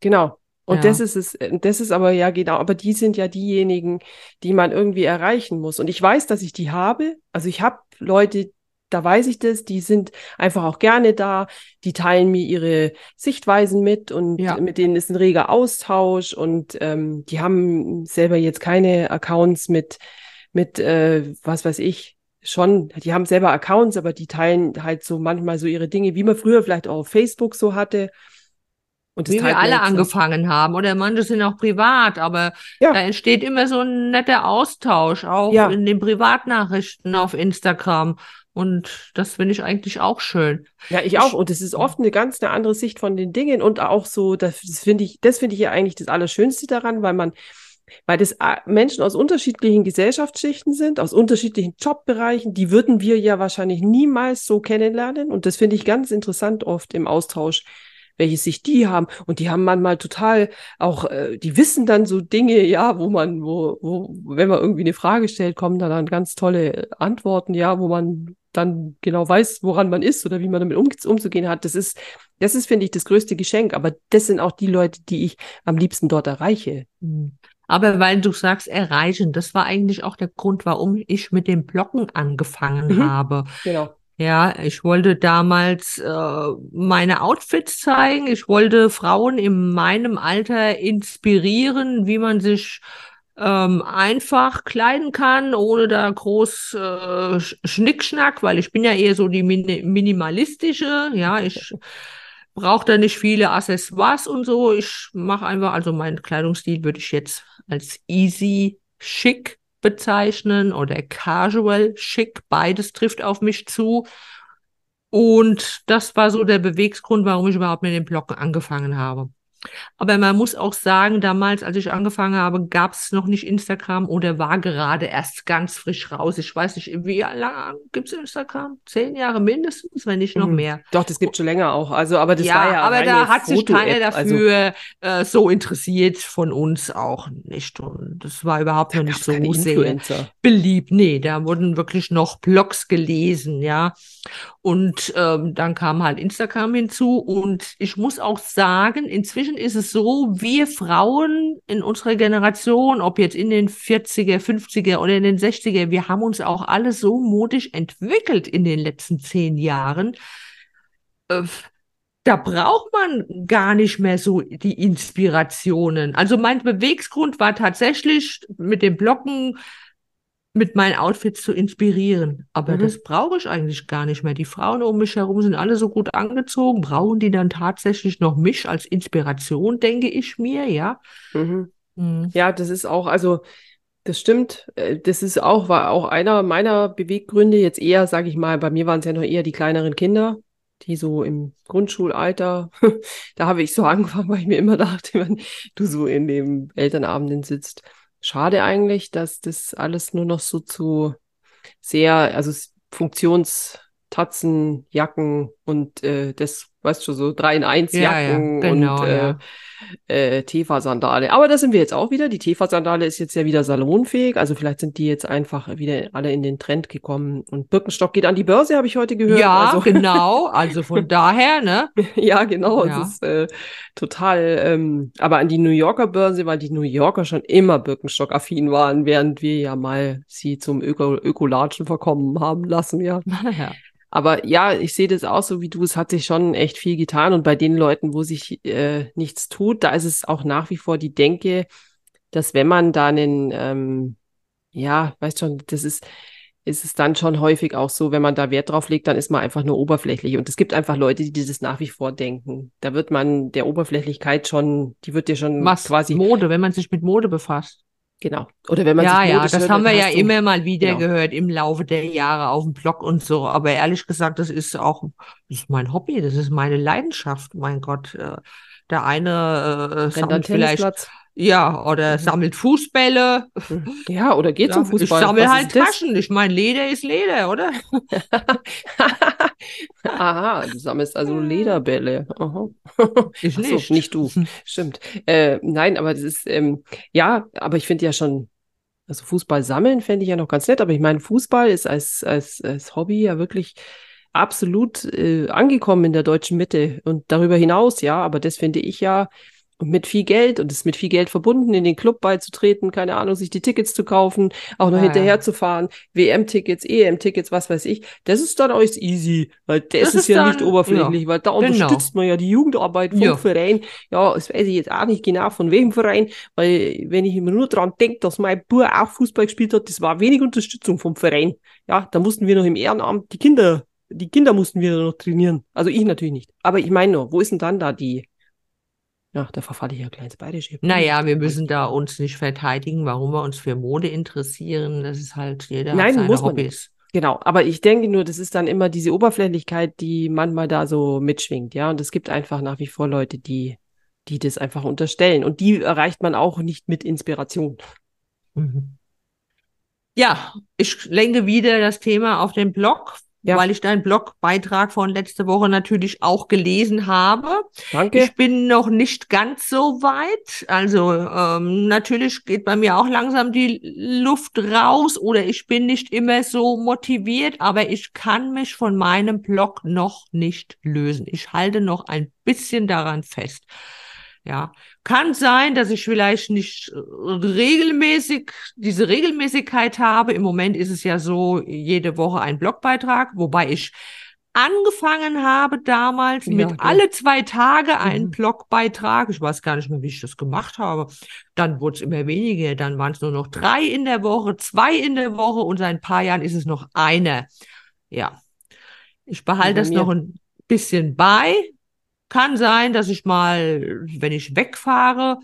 A: Genau. Und
B: Ja.
A: das ist es, äh, das ist aber ja genau, aber die sind ja diejenigen, die man irgendwie erreichen muss. Und ich weiß, dass ich die habe. Also ich habe Leute, da weiß ich das, die sind einfach auch gerne da, die teilen mir ihre Sichtweisen mit und
B: Ja.
A: mit denen ist ein reger Austausch und ähm, die haben selber jetzt keine Accounts mit, mit äh, was weiß ich, schon, die haben selber Accounts, aber die teilen halt so manchmal so ihre Dinge, wie man früher vielleicht auch auf Facebook so hatte. Und das
B: Wie wir alle
A: so.
B: angefangen haben. Oder manche sind auch privat, aber
A: Ja.
B: da entsteht immer so ein netter Austausch, auch
A: Ja.
B: in den Privatnachrichten auf Instagram. Und das finde ich eigentlich auch schön.
A: Ja, ich auch. Und es ist oft eine ganz eine andere Sicht von den Dingen und auch so, das das finde ich, das finde ich ja eigentlich das Allerschönste daran, weil man, weil das äh, Menschen aus unterschiedlichen Gesellschaftsschichten sind, aus unterschiedlichen Jobbereichen, die würden wir ja wahrscheinlich niemals so kennenlernen. Und das finde ich ganz interessant oft im Austausch, welche Sicht die haben. Und die haben manchmal total auch, äh, die wissen dann so Dinge, ja, wo man, wo, wo, wenn man irgendwie eine Frage stellt, kommen dann, dann ganz tolle Antworten, ja, wo man dann genau weiß, woran man ist oder wie man damit um, umzugehen hat. Das ist, das ist, finde ich, das größte Geschenk. Aber das sind auch die Leute, die ich am liebsten dort erreiche.
B: Hm. Aber weil du sagst, erreichen, das war eigentlich auch der Grund, warum ich mit dem Bloggen angefangen
A: Mhm.
B: habe.
A: Genau.
B: Ja, ich wollte damals äh, meine Outfits zeigen. Ich wollte Frauen in meinem Alter inspirieren, wie man sich ähm, einfach kleiden kann, ohne da groß äh, Sch- Schnickschnack, weil ich bin ja eher so die Min minimalistische. Ja, ich brauche da nicht viele Accessoires und so. Ich mache einfach, also meinen Kleidungsstil würde ich jetzt als easy schick bezeichnen oder casual schick. Beides trifft auf mich zu. Und das war so der Beweggrund, warum ich überhaupt mit dem Bloggen angefangen habe. Aber man muss auch sagen, damals, als ich angefangen habe, gab es noch nicht Instagram oder war gerade erst ganz frisch raus. Ich weiß nicht, wie lange gibt es Instagram? Zehn Jahre mindestens, wenn nicht noch
A: Mhm.
B: mehr.
A: Doch, das gibt schon länger auch. Also, aber das
B: ja,
A: war ja
B: aber da hat sich keiner.
A: Also,
B: dafür äh, so interessiert, von uns auch nicht. Und das war überhaupt noch nicht so sehr beliebt. Nee, da wurden wirklich noch Blogs gelesen, ja. Und ähm, dann kam halt Instagram hinzu. Und ich muss auch sagen, inzwischen ist es so, wir Frauen in unserer Generation, ob jetzt in den 40er, 50er oder in den 60er, wir haben uns auch alle so modisch entwickelt in den letzten zehn Jahren. Äh, da braucht man gar nicht mehr so die Inspirationen. Also mein Beweggrund war tatsächlich mit dem Blocken mit meinen Outfits zu inspirieren. Aber
A: Mhm.
B: das brauche ich eigentlich gar nicht mehr. Die Frauen um mich herum sind alle so gut angezogen. Brauchen die dann tatsächlich noch mich als Inspiration, denke ich mir, ja.
A: Mhm.
B: Hm.
A: Ja, das ist auch, also das stimmt. Äh, Das ist auch, war auch einer meiner Beweggründe. Jetzt eher, sage ich mal, bei mir waren es ja noch eher die kleineren Kinder, die so im Grundschulalter, da habe ich so angefangen, weil ich mir immer dachte, wenn du so in dem Elternabenden sitzt. Schade eigentlich, dass das alles nur noch so zu sehr, also Funktionstatzen, Jacken und äh, das, weißt du, so 3 in 1
B: Ja, ja,
A: Jacken
B: genau,
A: und äh,
B: ja.
A: äh, Tefa-Sandale. Aber da sind wir jetzt auch wieder. Die Tefa-Sandale ist jetzt ja wieder salonfähig. Also vielleicht sind die jetzt einfach wieder alle in den Trend gekommen. Und Birkenstock geht an die Börse, habe ich heute gehört.
B: Ja,
A: also,
B: genau. Also von daher, ne?
A: ja, genau.
B: Ja.
A: Es ist äh, total, ähm, aber an die New Yorker Börse, weil die New Yorker schon immer Birkenstock-affin waren, während wir ja mal sie zum Öko Ökolatschen verkommen haben lassen, ja.
B: ja.
A: Aber ja, ich sehe das auch so wie du. Es hat sich schon echt viel getan. Und bei den Leuten, wo sich äh, nichts tut, da ist es auch nach wie vor die Denke, dass wenn man da einen, ähm, ja, weißt schon, das ist, ist es dann schon häufig auch so, wenn man da Wert drauf legt, dann ist man einfach nur oberflächlich. Und es gibt einfach Leute, die dieses nach wie vor denken. Da wird man der Oberflächlichkeit schon, die wird dir schon
B: Was
A: quasi,
B: Mode, wenn man sich mit Mode befasst.
A: Genau. Oder wenn man
B: Ja,
A: sich
B: ja, das
A: hört,
B: haben wir ja immer mal wieder
A: Genau.
B: gehört im Laufe der Jahre auf dem Blog und so. Aber ehrlich gesagt, das ist auch, das ist mein Hobby, das ist meine Leidenschaft. Mein Gott, äh, der eine äh,
A: an
B: vielleicht. Ja, oder
A: Mhm.
B: sammelt Fußbälle.
A: Ja, oder geht zum Fußball.
B: Ich sammle halt? Taschen. Ich meine, Leder ist Leder, oder?
A: Aha, du sammelst also Lederbälle. Aha.
B: Ich
A: so,
B: nicht.
A: nicht du. Stimmt. Äh, nein, aber das ist, ähm, ja, aber ich finde ja schon, also Fußball sammeln fände ich ja noch ganz nett, aber ich meine, Fußball ist als, als, als Hobby ja wirklich absolut äh, angekommen in der deutschen Mitte und darüber hinaus, ja, aber das finde ich ja mit viel Geld und es ist mit viel Geld verbunden, in den Club beizutreten, keine Ahnung, sich die Tickets zu kaufen, auch noch
B: Ja,
A: hinterher
B: ja.
A: zu fahren, WM-Tickets, EM-Tickets, was weiß ich, das ist dann alles easy, weil das,
B: Das
A: ist,
B: ist
A: ja
B: dann-
A: nicht oberflächlich, weil da
B: genau.
A: unterstützt man ja die Jugendarbeit vom
B: Ja.
A: Verein. Ja, das weiß ich jetzt auch nicht genau von welchem Verein, weil wenn ich immer nur dran denke, dass mein Bub auch Fußball gespielt hat, das war wenig Unterstützung vom Verein. Ja, da mussten wir noch im Ehrenamt die Kinder, die Kinder mussten wir noch trainieren. Also ich natürlich nicht. Aber ich meine nur, wo ist denn dann da die, ja, da verfalle ich ja gleich ins Bayerische.
B: Naja, wir müssen da uns nicht verteidigen, warum wir uns für Mode interessieren. Das ist halt, jeder
A: Nein,
B: seine
A: muss man
B: Hobbys.
A: Genau, aber ich denke nur, das ist dann immer diese Oberflächlichkeit, die manchmal da so mitschwingt, ja. Und es gibt einfach nach wie vor Leute, die, die das einfach unterstellen. Und die erreicht man auch nicht mit Inspiration.
B: Mhm. Ja, ich lenke wieder das Thema auf den Blog,
A: Ja.
B: weil ich deinen Blogbeitrag von letzte Woche natürlich auch gelesen habe.
A: Danke.
B: Ich bin noch nicht ganz so weit. Also ähm, natürlich geht bei mir auch langsam die Luft raus oder ich bin nicht immer so motiviert, aber ich kann mich von meinem Blog noch nicht lösen. Ich halte noch ein bisschen daran fest. Ja, kann sein, dass ich vielleicht nicht äh, regelmäßig diese Regelmäßigkeit habe. Im Moment ist es ja so, jede Woche ein Blogbeitrag, wobei ich angefangen habe damals
A: Ja,
B: mit
A: du.
B: alle zwei Tage einen
A: Mhm.
B: Blogbeitrag. Ich weiß gar nicht mehr, wie ich das gemacht habe. Dann wurde es immer weniger. Dann waren es nur noch drei in der Woche, zwei in der Woche und seit ein paar Jahren ist es noch einer. Ja, ich behalte das noch ein bisschen bei. Kann sein, dass ich mal, wenn ich wegfahre,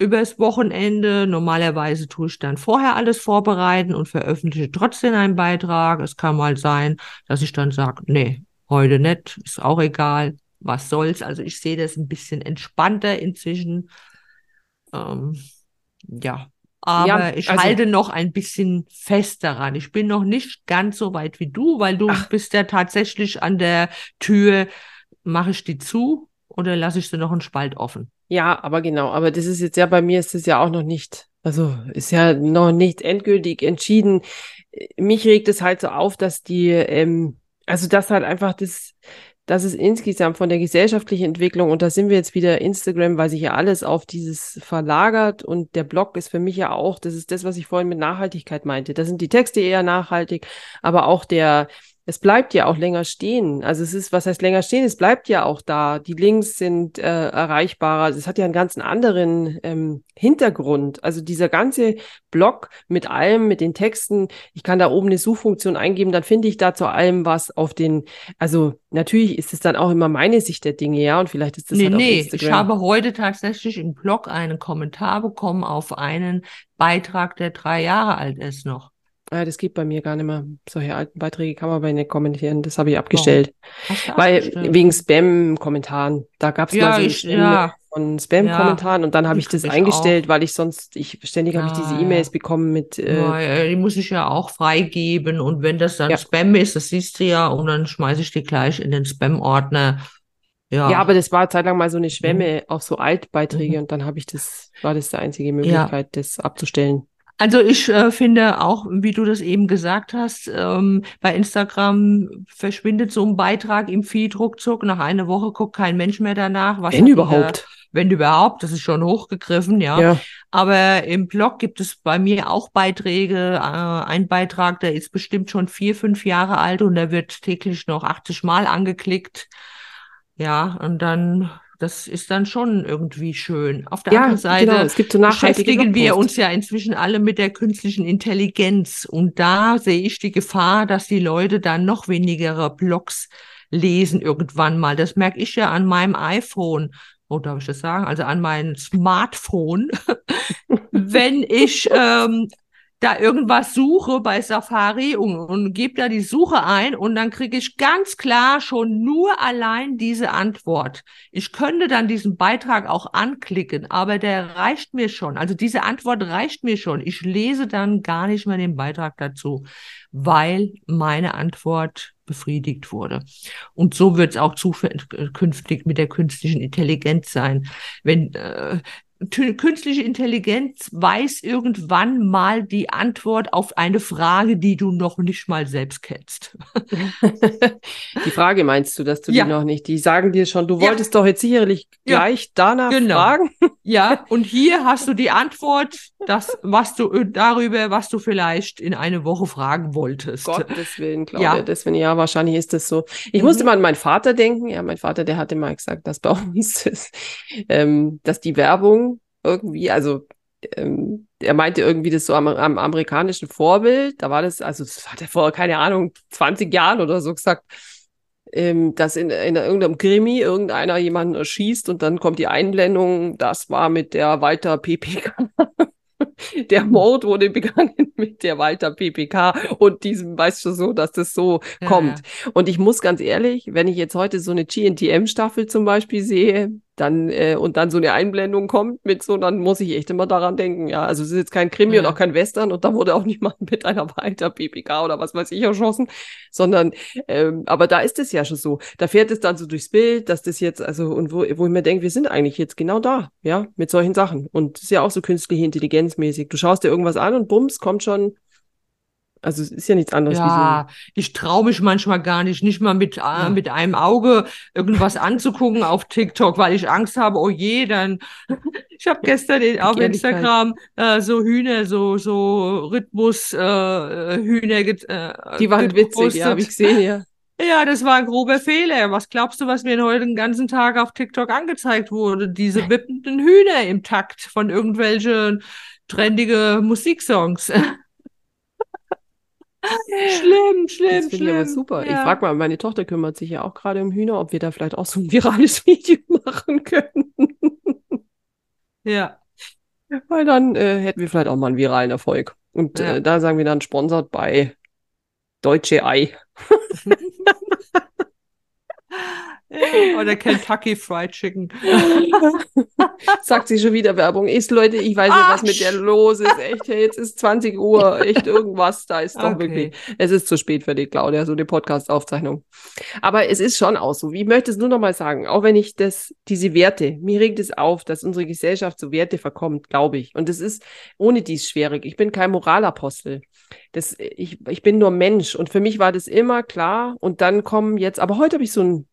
B: übers Wochenende, normalerweise tue ich dann vorher alles vorbereiten und veröffentliche trotzdem einen Beitrag. Es kann mal sein, dass ich dann sage, nee, heute nicht, ist auch egal, was soll's. Also ich sehe das ein bisschen entspannter inzwischen. Ähm, ja, aber
A: Ja,
B: ich
A: also-
B: halte noch ein bisschen fest daran. Ich bin noch nicht ganz so weit wie du, weil du
A: Ach.
B: bist ja tatsächlich an der Tür. Mache ich die zu oder lasse ich sie noch einen Spalt offen?
A: Ja, aber genau, aber das ist jetzt ja bei mir ist es ja auch noch nicht, also ist ja noch nicht endgültig entschieden. Mich regt es halt so auf, dass die, ähm, also das halt einfach das, dass es insgesamt von der gesellschaftlichen Entwicklung, und da sind wir jetzt wieder Instagram, weil sich ja alles auf dieses verlagert und der Blog ist für mich ja auch, das ist das, was ich vorhin mit Nachhaltigkeit meinte. Da sind die Texte eher nachhaltig, aber auch der, es bleibt ja auch länger stehen. Also es ist, was heißt länger stehen? Es bleibt ja auch da. Die Links sind äh, erreichbarer. Also es hat ja einen ganz anderen ähm, Hintergrund. Also dieser ganze Blog mit allem, mit den Texten. Ich kann da oben eine Suchfunktion eingeben, dann finde ich da zu allem was auf den. Also natürlich ist es dann auch immer meine Sicht der Dinge, ja. Und vielleicht ist das
B: nee,
A: halt
B: nee,
A: Instagram.
B: ich habe heute tatsächlich im Blog einen Kommentar bekommen auf einen Beitrag, der drei Jahre alt ist noch.
A: Ah, das geht bei mir gar nicht mehr. Solche alten Beiträge kann man bei nicht kommentieren. Das habe ich abgestellt.
B: Du
A: Weil
B: abgestellt?
A: wegen Spam-Kommentaren. Da gab es
B: Ja,
A: mal so
B: ich- ja.
A: von Spam-Kommentaren und dann habe ich das
B: ich
A: eingestellt, weil ich sonst, ich ständig habe ich diese
B: Ah,
A: E-Mails
B: ja.
A: bekommen mit äh,
B: Ja, ja, die muss ich ja auch freigeben und wenn das dann
A: Ja.
B: Spam ist, das siehst du ja, und dann schmeiße ich die gleich in den Spam-Ordner. Ja,
A: Ja, aber das war eine Zeit lang mal so eine Schwemme auf so Altbeiträge und dann habe ich das, war das die einzige Möglichkeit, das abzustellen.
B: Also ich äh, finde auch, wie du das eben gesagt hast, ähm, bei Instagram verschwindet so ein Beitrag im Feed ruckzuck. Nach einer Woche guckt kein Mensch mehr danach. Was
A: Wenn überhaupt.
B: Da, wenn überhaupt, das ist schon hochgegriffen, ja.
A: Ja.
B: Aber im Blog gibt es bei mir auch Beiträge. Äh, ein Beitrag, der ist bestimmt schon vier, fünf Jahre alt und der wird täglich noch 80 Mal angeklickt. Ja, und dann, das ist dann schon irgendwie schön. Auf der
A: Ja,
B: anderen Seite
A: genau. Es gibt so
B: beschäftigen wir uns ja inzwischen alle mit der künstlichen Intelligenz. Und da sehe ich die Gefahr, dass die Leute dann noch weniger Blogs lesen irgendwann mal. Das merke ich ja an meinem iPhone. Oh, darf ich das sagen? Also an meinem Smartphone. Wenn ich ähm, da irgendwas suche bei Safari und, und gebe da die Suche ein und dann kriege ich ganz klar schon nur allein diese Antwort. Ich könnte dann diesen Beitrag auch anklicken, aber der reicht mir schon. Also diese Antwort reicht mir schon. Ich lese dann gar nicht mehr den Beitrag dazu, weil meine Antwort befriedigt wurde. Und so wird es auch zukünftig mit der künstlichen Intelligenz sein. Wenn äh, künstliche Intelligenz weiß irgendwann mal die Antwort auf eine Frage, die du noch nicht mal selbst kennst.
A: die Frage meinst du, dass du ja. die noch nicht? Die sagen dir schon, du wolltest ja. doch jetzt sicherlich gleich ja. danach genau. fragen.
B: Ja, und hier hast du die Antwort, das, was du äh, darüber, was du vielleicht in eine Woche fragen wolltest.
A: Gottes Willen, Claudia, ja. deswegen, ja, wahrscheinlich ist das so. Ich mhm. musste mal an meinen Vater denken. Ja, mein Vater, der hatte mal gesagt, dass bei uns ist, ähm, dass die Werbung irgendwie, also ähm, er meinte irgendwie das so am, am, amerikanischen Vorbild, da war das, also das hat er vor, keine Ahnung, 20 Jahren oder so gesagt, ähm, dass in, in irgendeinem Krimi irgendeiner jemanden erschießt und dann kommt die Einblendung, das war mit der Walter PPK. der Mord wurde begangen mit der Walter PPK und diesem, weißt du so, dass das so ja, kommt. Und ich muss ganz ehrlich, wenn ich jetzt heute so eine GNTM-Staffel zum Beispiel sehe, dann äh, und dann so eine Einblendung kommt mit so, dann muss ich echt immer daran denken. Ja, also es ist jetzt kein Krimi ja. und auch kein Western und da wurde auch niemand mit einer weiter PPK oder was weiß ich erschossen, sondern ähm, aber da ist es ja schon so. Da fährt es dann so durchs Bild, dass das jetzt also und wo, wo ich mir denke, wir sind eigentlich jetzt genau da, ja, mit solchen Sachen und es ist ja auch so künstliche Intelligenz mäßig. Du schaust dir irgendwas an und bums kommt schon also es ist ja nichts anderes.
B: Ja, so ich traue mich manchmal gar nicht, nicht mal mit, äh, ja. mit einem Auge irgendwas anzugucken auf TikTok, weil ich Angst habe, oh je, dann. ich habe gestern in, auf Instagram äh, so Hühner, so, so Rhythmus-Hühner äh,
A: äh, Die waren witzig, ja, habe ich gesehen, ja.
B: Ja, das war ein grober Fehler. Was glaubst du, was mir heute den ganzen Tag auf TikTok angezeigt wurde? Diese wippenden Hühner im Takt von irgendwelchen trendige Musiksongs. Schlimm, schlimm, das schlimm. Ich aber
A: super. Ja. Ich frage mal, meine Tochter kümmert sich ja auch gerade um Hühner, ob wir da vielleicht auch so ein virales Video machen können.
B: Ja.
A: Weil dann äh, hätten wir vielleicht auch mal einen viralen Erfolg. Und ja. äh, da sagen wir dann sponsert bei Deutsche Ei.
B: Oder Kentucky Fried Chicken.
A: Sagt sie schon wieder Werbung. Ist, Leute, ich weiß nicht, was mit der los ist. Echt, jetzt ist 20 Uhr. Echt irgendwas. Da ist doch okay. wirklich. Es ist zu spät für die Claudia, so eine Podcast-Aufzeichnung. Aber es ist schon auch so. Ich möchte es nur noch mal sagen. Auch wenn ich das, diese Werte, mir regt es auf, dass unsere Gesellschaft so Werte verkommt, glaube ich. Und es ist ohne dies schwierig. Ich bin kein Moralapostel. Das, ich, ich bin nur Mensch. Und für mich war das immer klar. Und dann kommen jetzt, aber heute habe ich so ein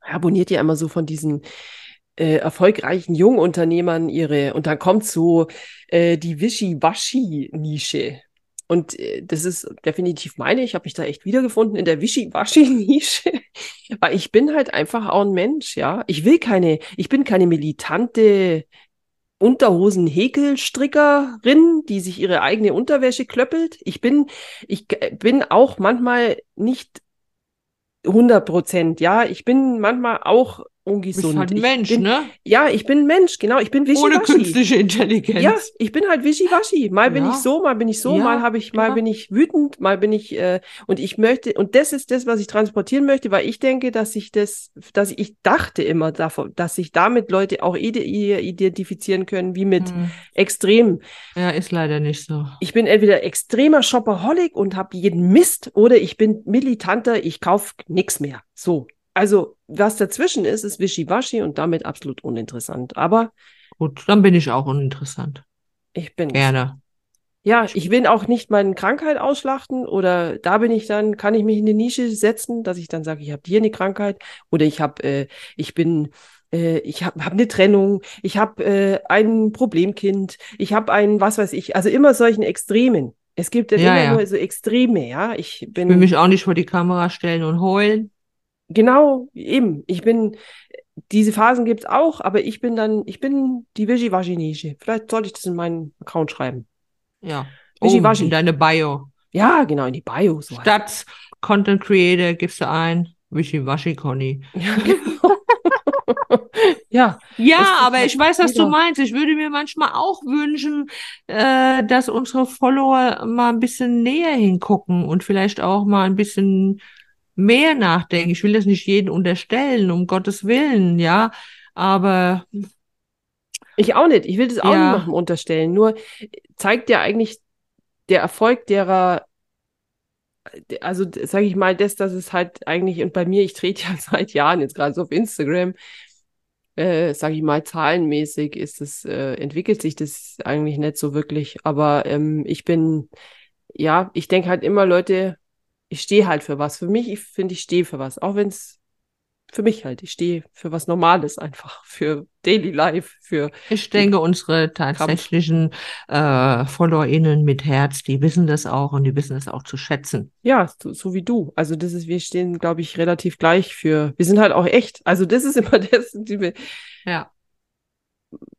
A: abonniert ja immer so von diesen äh, erfolgreichen Jungunternehmern ihre, und dann kommt so äh, die Wischi-Waschi-Nische. Und äh, das ist definitiv meine. Ich habe mich da echt wiedergefunden in der Wischi-Waschi-Nische. Weil ich bin halt einfach auch ein Mensch, ja. Ich will keine, ich bin keine militante Unterhosen-Häkelstrickerin, die sich ihre eigene Unterwäsche klöppelt. Ich bin, ich bin auch manchmal nicht 100 Prozent, ja. Ich bin manchmal auch ungesund. Du bist
B: halt ein Mensch,
A: bin,
B: ne?
A: Ja, ich bin Mensch, genau. Ich bin
B: wischiwaschi. Ohne künstliche Intelligenz.
A: Ja, ich bin halt wischiwaschi. Mal bin ich so, mal bin ich so, ja, mal habe ich, mal ja. bin ich wütend, mal bin ich äh, und ich möchte und das ist das, was ich transportieren möchte, weil ich denke, dass ich das, dass ich dachte immer davon, dass sich damit Leute auch identifizieren können, wie mit hm. extrem.
B: Ja, ist leider nicht so.
A: Ich bin entweder extremer Shopaholic und habe jeden Mist oder ich bin militanter, ich kaufe nichts mehr. So. Also, was dazwischen ist, ist Wischiwaschi und damit absolut uninteressant. Aber.
B: Gut, dann bin ich auch uninteressant.
A: Ich bin.
B: Gerne.
A: Ja, ich will auch nicht meine Krankheit ausschlachten oder da bin ich dann, kann ich mich in die Nische setzen, dass ich dann sage, ich habe hier eine Krankheit oder ich habe, äh, ich bin, äh, ich habe hab eine Trennung, ich habe äh, ein Problemkind, ich habe ein, was weiß ich, also immer solchen Extremen. Es gibt ja, immer ja. nur so Extreme, ja. Ich bin.
B: Ich will mich auch nicht vor die Kamera stellen und heulen
A: genau, eben. Ich bin, diese Phasen gibt es auch, aber ich bin dann, ich bin die Wischiwaschi-Nische. Vielleicht sollte ich das in meinen Account schreiben.
B: Ja. Wischiwaschi. Oh, in deine Bio.
A: Ja, genau, in die Bio.
B: So Statt. Content Creator gibst du ein Wischiwaschi Conny. Ja, genau.
A: ja.
B: Ja, aber ich weiß, was du
A: wieder-
B: meinst. Ich würde mir manchmal auch wünschen, äh, dass unsere Follower mal ein bisschen näher hingucken und vielleicht auch mal ein bisschen mehr nachdenken. Ich will das nicht jedem unterstellen, um Gottes Willen, ja. Aber
A: Ich auch nicht. Ich will das auch
B: Ja.
A: niemandem unterstellen. Nur zeigt ja eigentlich der Erfolg derer, also sage ich mal, das, dass es halt eigentlich, und bei mir, ich trete ja seit Jahren jetzt gerade so auf Instagram, äh, sage ich mal, zahlenmäßig ist es, äh, entwickelt sich das eigentlich nicht so wirklich. Aber ähm, ich bin, ja, ich denke halt immer, Leute, ich stehe halt für was. Für mich, ich finde, ich stehe für was. Auch wenn es für mich halt, ich stehe für was Normales einfach, für Daily Life, für
B: ich denke, unsere tatsächlichen äh, FollowerInnen mit Herz, die wissen das auch und die wissen es auch zu schätzen.
A: Ja, so, so wie du. Also das ist, wir stehen, glaube ich, relativ gleich für, wir sind halt auch echt. Also das ist immer das, die wir,
B: Ja.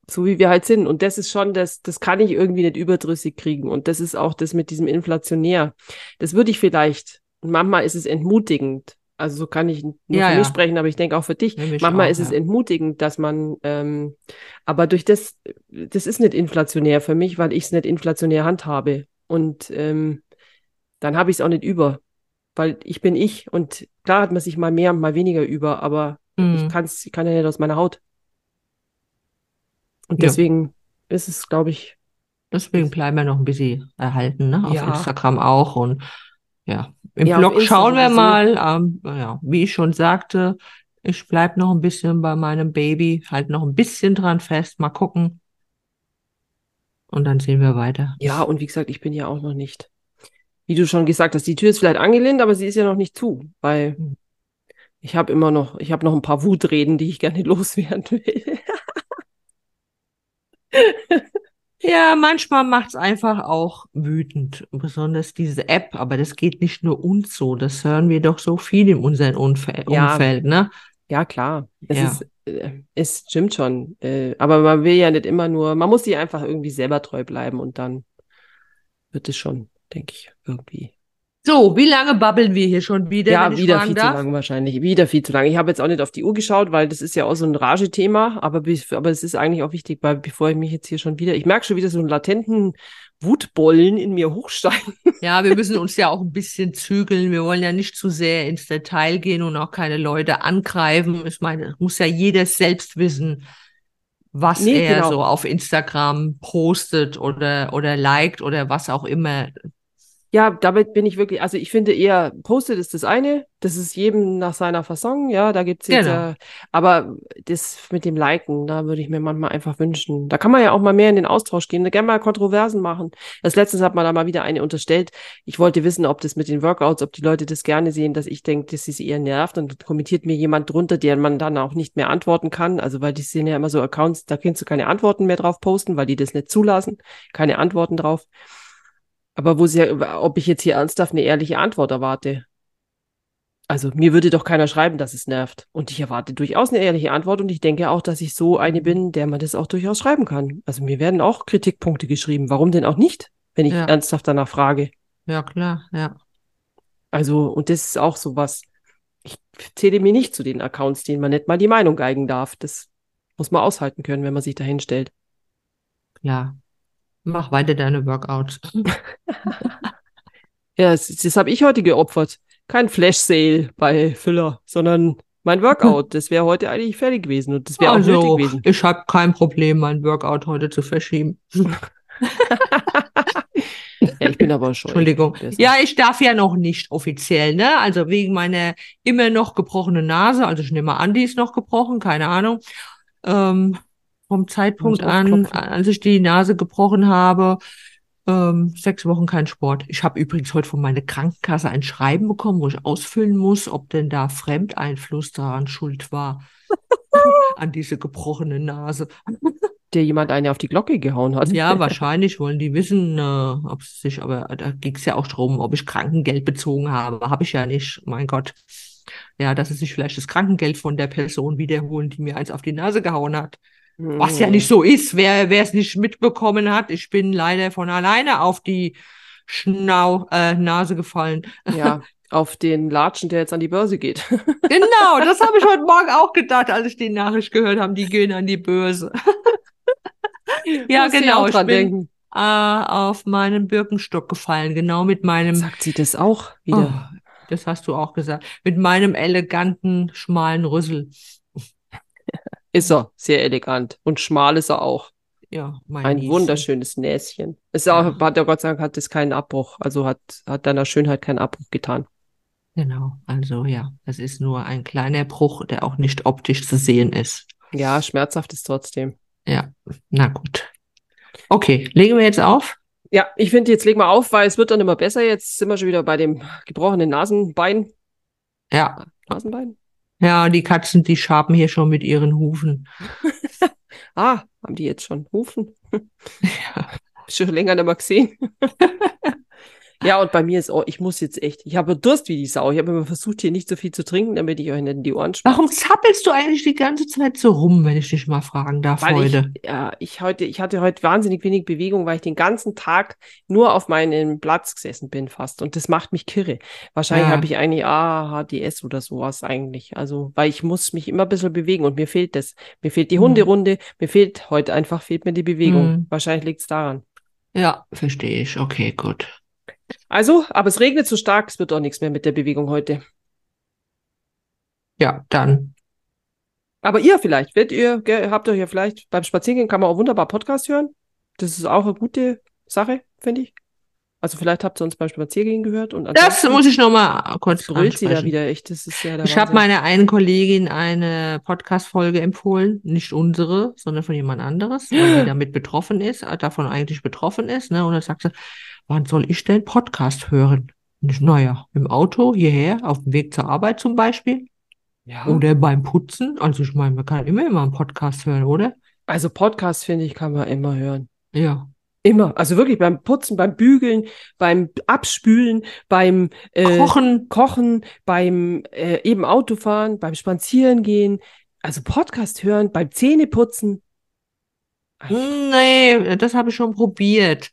A: so wie wir halt sind. Und das ist schon, das, das kann ich irgendwie nicht überdrüssig kriegen. Und das ist auch das mit diesem Inflationär. Das würde ich vielleicht, und manchmal ist es entmutigend. Also so kann ich nur
B: Ja,
A: für
B: ja.
A: mich sprechen, aber ich denke auch für dich.
B: Ja, mich
A: Manchmal
B: auch,
A: ist es
B: ja.
A: entmutigend, dass man, ähm, aber durch das, das ist nicht inflationär für mich, weil ich es nicht inflationär handhabe. Und ähm, dann habe ich es auch nicht über. Weil ich bin ich und klar hat man sich mal mehr und mal weniger über, aber
B: Mhm.
A: ich kann's, ich kann ja nicht aus meiner Haut. Und
B: Ja.
A: deswegen ist es, glaube ich,
B: Deswegen bleiben wir noch ein bisschen erhalten, ne? Auf
A: Ja.
B: Instagram auch und ja, im
A: Ja,
B: Blog schauen wir mal. Ähm, ja, wie ich schon sagte, ich bleib noch ein bisschen bei meinem Baby, halt noch ein bisschen dran fest, mal gucken. Und dann sehen wir weiter.
A: ja, und wie gesagt, ich bin ja auch noch nicht. Wie du schon gesagt hast, die Tür ist vielleicht angelehnt, aber sie ist ja noch nicht zu, weil
B: Hm.
A: ich habe immer noch, ich habe noch ein paar Wutreden, die ich gerne loswerden will.
B: Ja, manchmal macht's einfach auch wütend, besonders diese App, aber das geht nicht nur uns so, das hören wir doch so viel in unserem Umfeld,
A: Ja.
B: Umfeld, ne?
A: Ja, klar. Es
B: Ja.
A: ist, äh, es stimmt schon. Äh, aber man will ja nicht immer nur, man muss sich einfach irgendwie selber treu bleiben und dann wird es schon, denke ich, irgendwie.
B: So, wie lange babbeln wir hier schon wieder,
A: Ja, wieder viel zu
B: darf?
A: lang wahrscheinlich. Wieder viel zu lang. Ich habe jetzt auch nicht auf die Uhr geschaut, weil das ist ja auch so ein Rage-Thema, aber, aber es ist eigentlich auch wichtig, weil bevor ich mich jetzt hier schon wieder, ich merke schon wieder so einen latenten Wutbollen in mir hochsteigen.
B: Ja, wir müssen uns ja auch ein bisschen zügeln. Wir wollen ja nicht zu sehr ins Detail gehen und auch keine Leute angreifen. Ich meine, muss ja jeder selbst wissen, was
A: Nee,
B: er
A: genau.
B: so auf Instagram postet oder, oder liked oder was auch immer.
A: Ja, damit bin ich wirklich, also ich finde eher, postet ist das eine, das ist jedem nach seiner Fasson, ja, da gibt's jetzt
B: Genau.
A: ja, aber das mit dem Liken, da würde ich mir manchmal einfach wünschen. Da kann man ja auch mal mehr in den Austausch gehen, gerne mal Kontroversen machen. Das letztens hat man da mal wieder eine unterstellt. Ich wollte wissen, ob das mit den Workouts, ob die Leute das gerne sehen, dass ich denke, dass sie eher nervt und kommentiert mir jemand drunter, der man dann auch nicht mehr antworten kann. Also, weil die sind ja immer so Accounts, da kannst du keine Antworten mehr drauf posten, weil die das nicht zulassen. Keine Antworten drauf. Aber wo sie ob ich jetzt hier ernsthaft eine ehrliche Antwort erwarte. Also mir würde doch keiner schreiben, dass es nervt. Und ich erwarte durchaus eine ehrliche Antwort und ich denke auch, dass ich so eine bin, der man das auch durchaus schreiben kann. Also mir werden auch Kritikpunkte geschrieben. Warum denn auch nicht, wenn ich
B: Ja.
A: ernsthaft danach frage?
B: Ja, klar, ja.
A: Also, und das ist auch sowas. Ich zähle mir nicht zu den Accounts, denen man nicht mal die Meinung geigen darf. Das muss man aushalten können, wenn man sich dahin stellt.
B: Ja. Mach weiter deine Workouts.
A: Ja, das, das habe ich heute geopfert. Kein Flash-Sale bei Füller, sondern mein Workout. Das wäre heute eigentlich fertig gewesen und das wäre auch
B: Also,
A: nötig gewesen.
B: ich habe kein Problem, mein Workout heute zu verschieben.
A: Ja, ich bin aber schon.
B: Entschuldigung. Ja, ich darf ja noch nicht offiziell, ne? Also wegen meiner immer noch gebrochenen Nase. Also ich nehme an, die ist noch gebrochen, keine Ahnung. Ähm, vom Zeitpunkt an, als ich die Nase gebrochen habe, ähm, sechs Wochen kein Sport. Ich habe übrigens heute von meiner Krankenkasse ein Schreiben bekommen, wo ich ausfüllen muss, ob denn da Fremdeinfluss daran schuld war. an diese gebrochene Nase.
A: Der jemand eine auf die Glocke gehauen hat.
B: Ja, wahrscheinlich wollen die wissen, äh, ob es sich, aber da ging es ja auch drum, ob ich Krankengeld bezogen habe. Habe ich ja nicht, mein Gott. Ja, dass sie sich vielleicht das Krankengeld von der Person wiederholen, die mir eins auf die Nase gehauen hat. Was ja nicht so ist, wer wer es nicht mitbekommen hat. Ich bin leider von alleine auf die Schnau äh, Nase gefallen.
A: Ja, auf den Latschen, der jetzt an die Börse geht.
B: Genau, das habe ich heute Morgen auch gedacht, als ich die Nachricht gehört habe, die gehen an die Börse. ja,
A: Muss ich
B: genau. Ich
A: dran
B: bin
A: denken.
B: äh, auf meinen Birkenstock gefallen, genau mit meinem,
A: Sagt sie das auch wieder?
B: oh, das hast du auch gesagt, mit meinem eleganten, schmalen Rüssel.
A: Ist er, sehr elegant. Und schmal ist er auch.
B: Ja, mein
A: Ein
B: Nieschen.
A: wunderschönes Näschen. Ist auch,
B: Ja.
A: hat ja Gott sei Dank hat es keinen Abbruch. Also hat, hat deiner Schönheit keinen Abbruch getan.
B: Genau, also ja, das ist nur ein kleiner Bruch, der auch nicht optisch zu sehen ist.
A: Ja, schmerzhaft ist trotzdem.
B: Ja, na gut. Okay, legen wir jetzt auf?
A: Ja, ich finde, jetzt leg mal auf, weil es wird dann immer besser. Jetzt sind wir schon wieder bei dem gebrochenen Nasenbein.
B: Ja,
A: Nasenbein?
B: Ja, die Katzen, die schaben hier schon mit ihren Hufen.
A: Ah, haben die jetzt schon Hufen? Schon länger nicht mehr gesehen. ja, und bei mir ist auch, ich muss jetzt echt, ich habe Durst wie die Sau. Ich habe immer versucht, hier nicht so viel zu trinken, damit ich euch nicht in die Ohren schmerze.
B: Warum zappelst du eigentlich die ganze Zeit so rum, wenn ich dich mal fragen darf
A: Weil ich,
B: heute?
A: ja, ich heute, ich hatte heute wahnsinnig wenig Bewegung, weil ich den ganzen Tag nur auf meinem Platz gesessen bin fast. Und das macht mich kirre. Wahrscheinlich
B: Ja.
A: habe ich eigentlich AHDS oder sowas eigentlich. Also, weil ich muss mich immer ein bisschen bewegen und mir fehlt das. Mir fehlt die
B: Mhm.
A: Hunderunde, mir fehlt heute einfach, fehlt mir die Bewegung.
B: Mhm.
A: Wahrscheinlich liegt es daran.
B: Ja, verstehe ich. Okay, gut.
A: Also, aber es regnet so stark, es wird auch nichts mehr mit der Bewegung heute.
B: Ja, dann.
A: Aber ihr vielleicht, werdet ihr, habt ihr ja vielleicht beim Spaziergehen kann man auch wunderbar Podcast hören. Das ist auch eine gute Sache, finde ich. Also vielleicht habt ihr uns beim Spaziergehen gehört und
B: Das muss ich noch mal kurz
A: brüllt sie da wieder echt. Das ist ja der
B: Ich habe meiner einen Kollegin eine Podcast-Folge empfohlen, nicht unsere, sondern von jemand anderes, weil die damit betroffen ist, äh, davon eigentlich betroffen ist, ne? Und dann sagt sie, wann soll ich denn Podcast hören? Und ich, naja, im Auto hierher, auf dem Weg zur Arbeit zum Beispiel,
A: Ja.
B: oder beim Putzen. Also ich meine, man kann immer immer einen Podcast hören, oder?
A: Also Podcast, finde ich, kann man immer hören.
B: Ja.
A: Immer. Also wirklich beim Putzen, beim Bügeln, beim Abspülen, beim äh,
B: Kochen.
A: Kochen, beim äh, eben Autofahren, beim Spazierengehen. Also Podcast hören, beim Zähneputzen.
B: Nee, das habe ich schon probiert.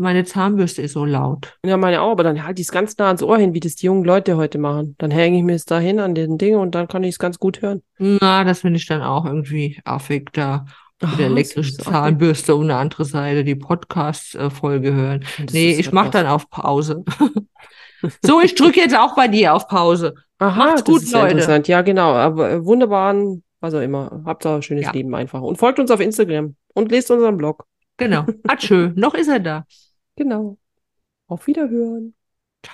B: Meine Zahnbürste ist so laut.
A: Ja, meine auch, aber dann halte ich es ganz nah ans Ohr hin, wie das die jungen Leute heute machen. Dann hänge ich mir es da hin an den Ding und dann kann ich es ganz gut hören.
B: Na, das finde ich dann auch irgendwie affig, da mit der elektrischen. Zahnbürste und eine andere Seite die Podcast-Folge hören.
A: Das
B: Nee, ich mache dann auf Pause. So, ich drücke jetzt auch bei dir auf Pause.
A: Aha,
B: Macht's
A: das
B: gut,
A: ist ja
B: Leute.
A: interessant. Ja, genau. Aber äh, wunderbaren, was auch immer. Habt da ein schönes
B: Ja.
A: Leben einfach. Und folgt uns auf Instagram und lest unseren Blog.
B: Genau. Atschö, noch ist er da.
A: Genau. Auf Wiederhören.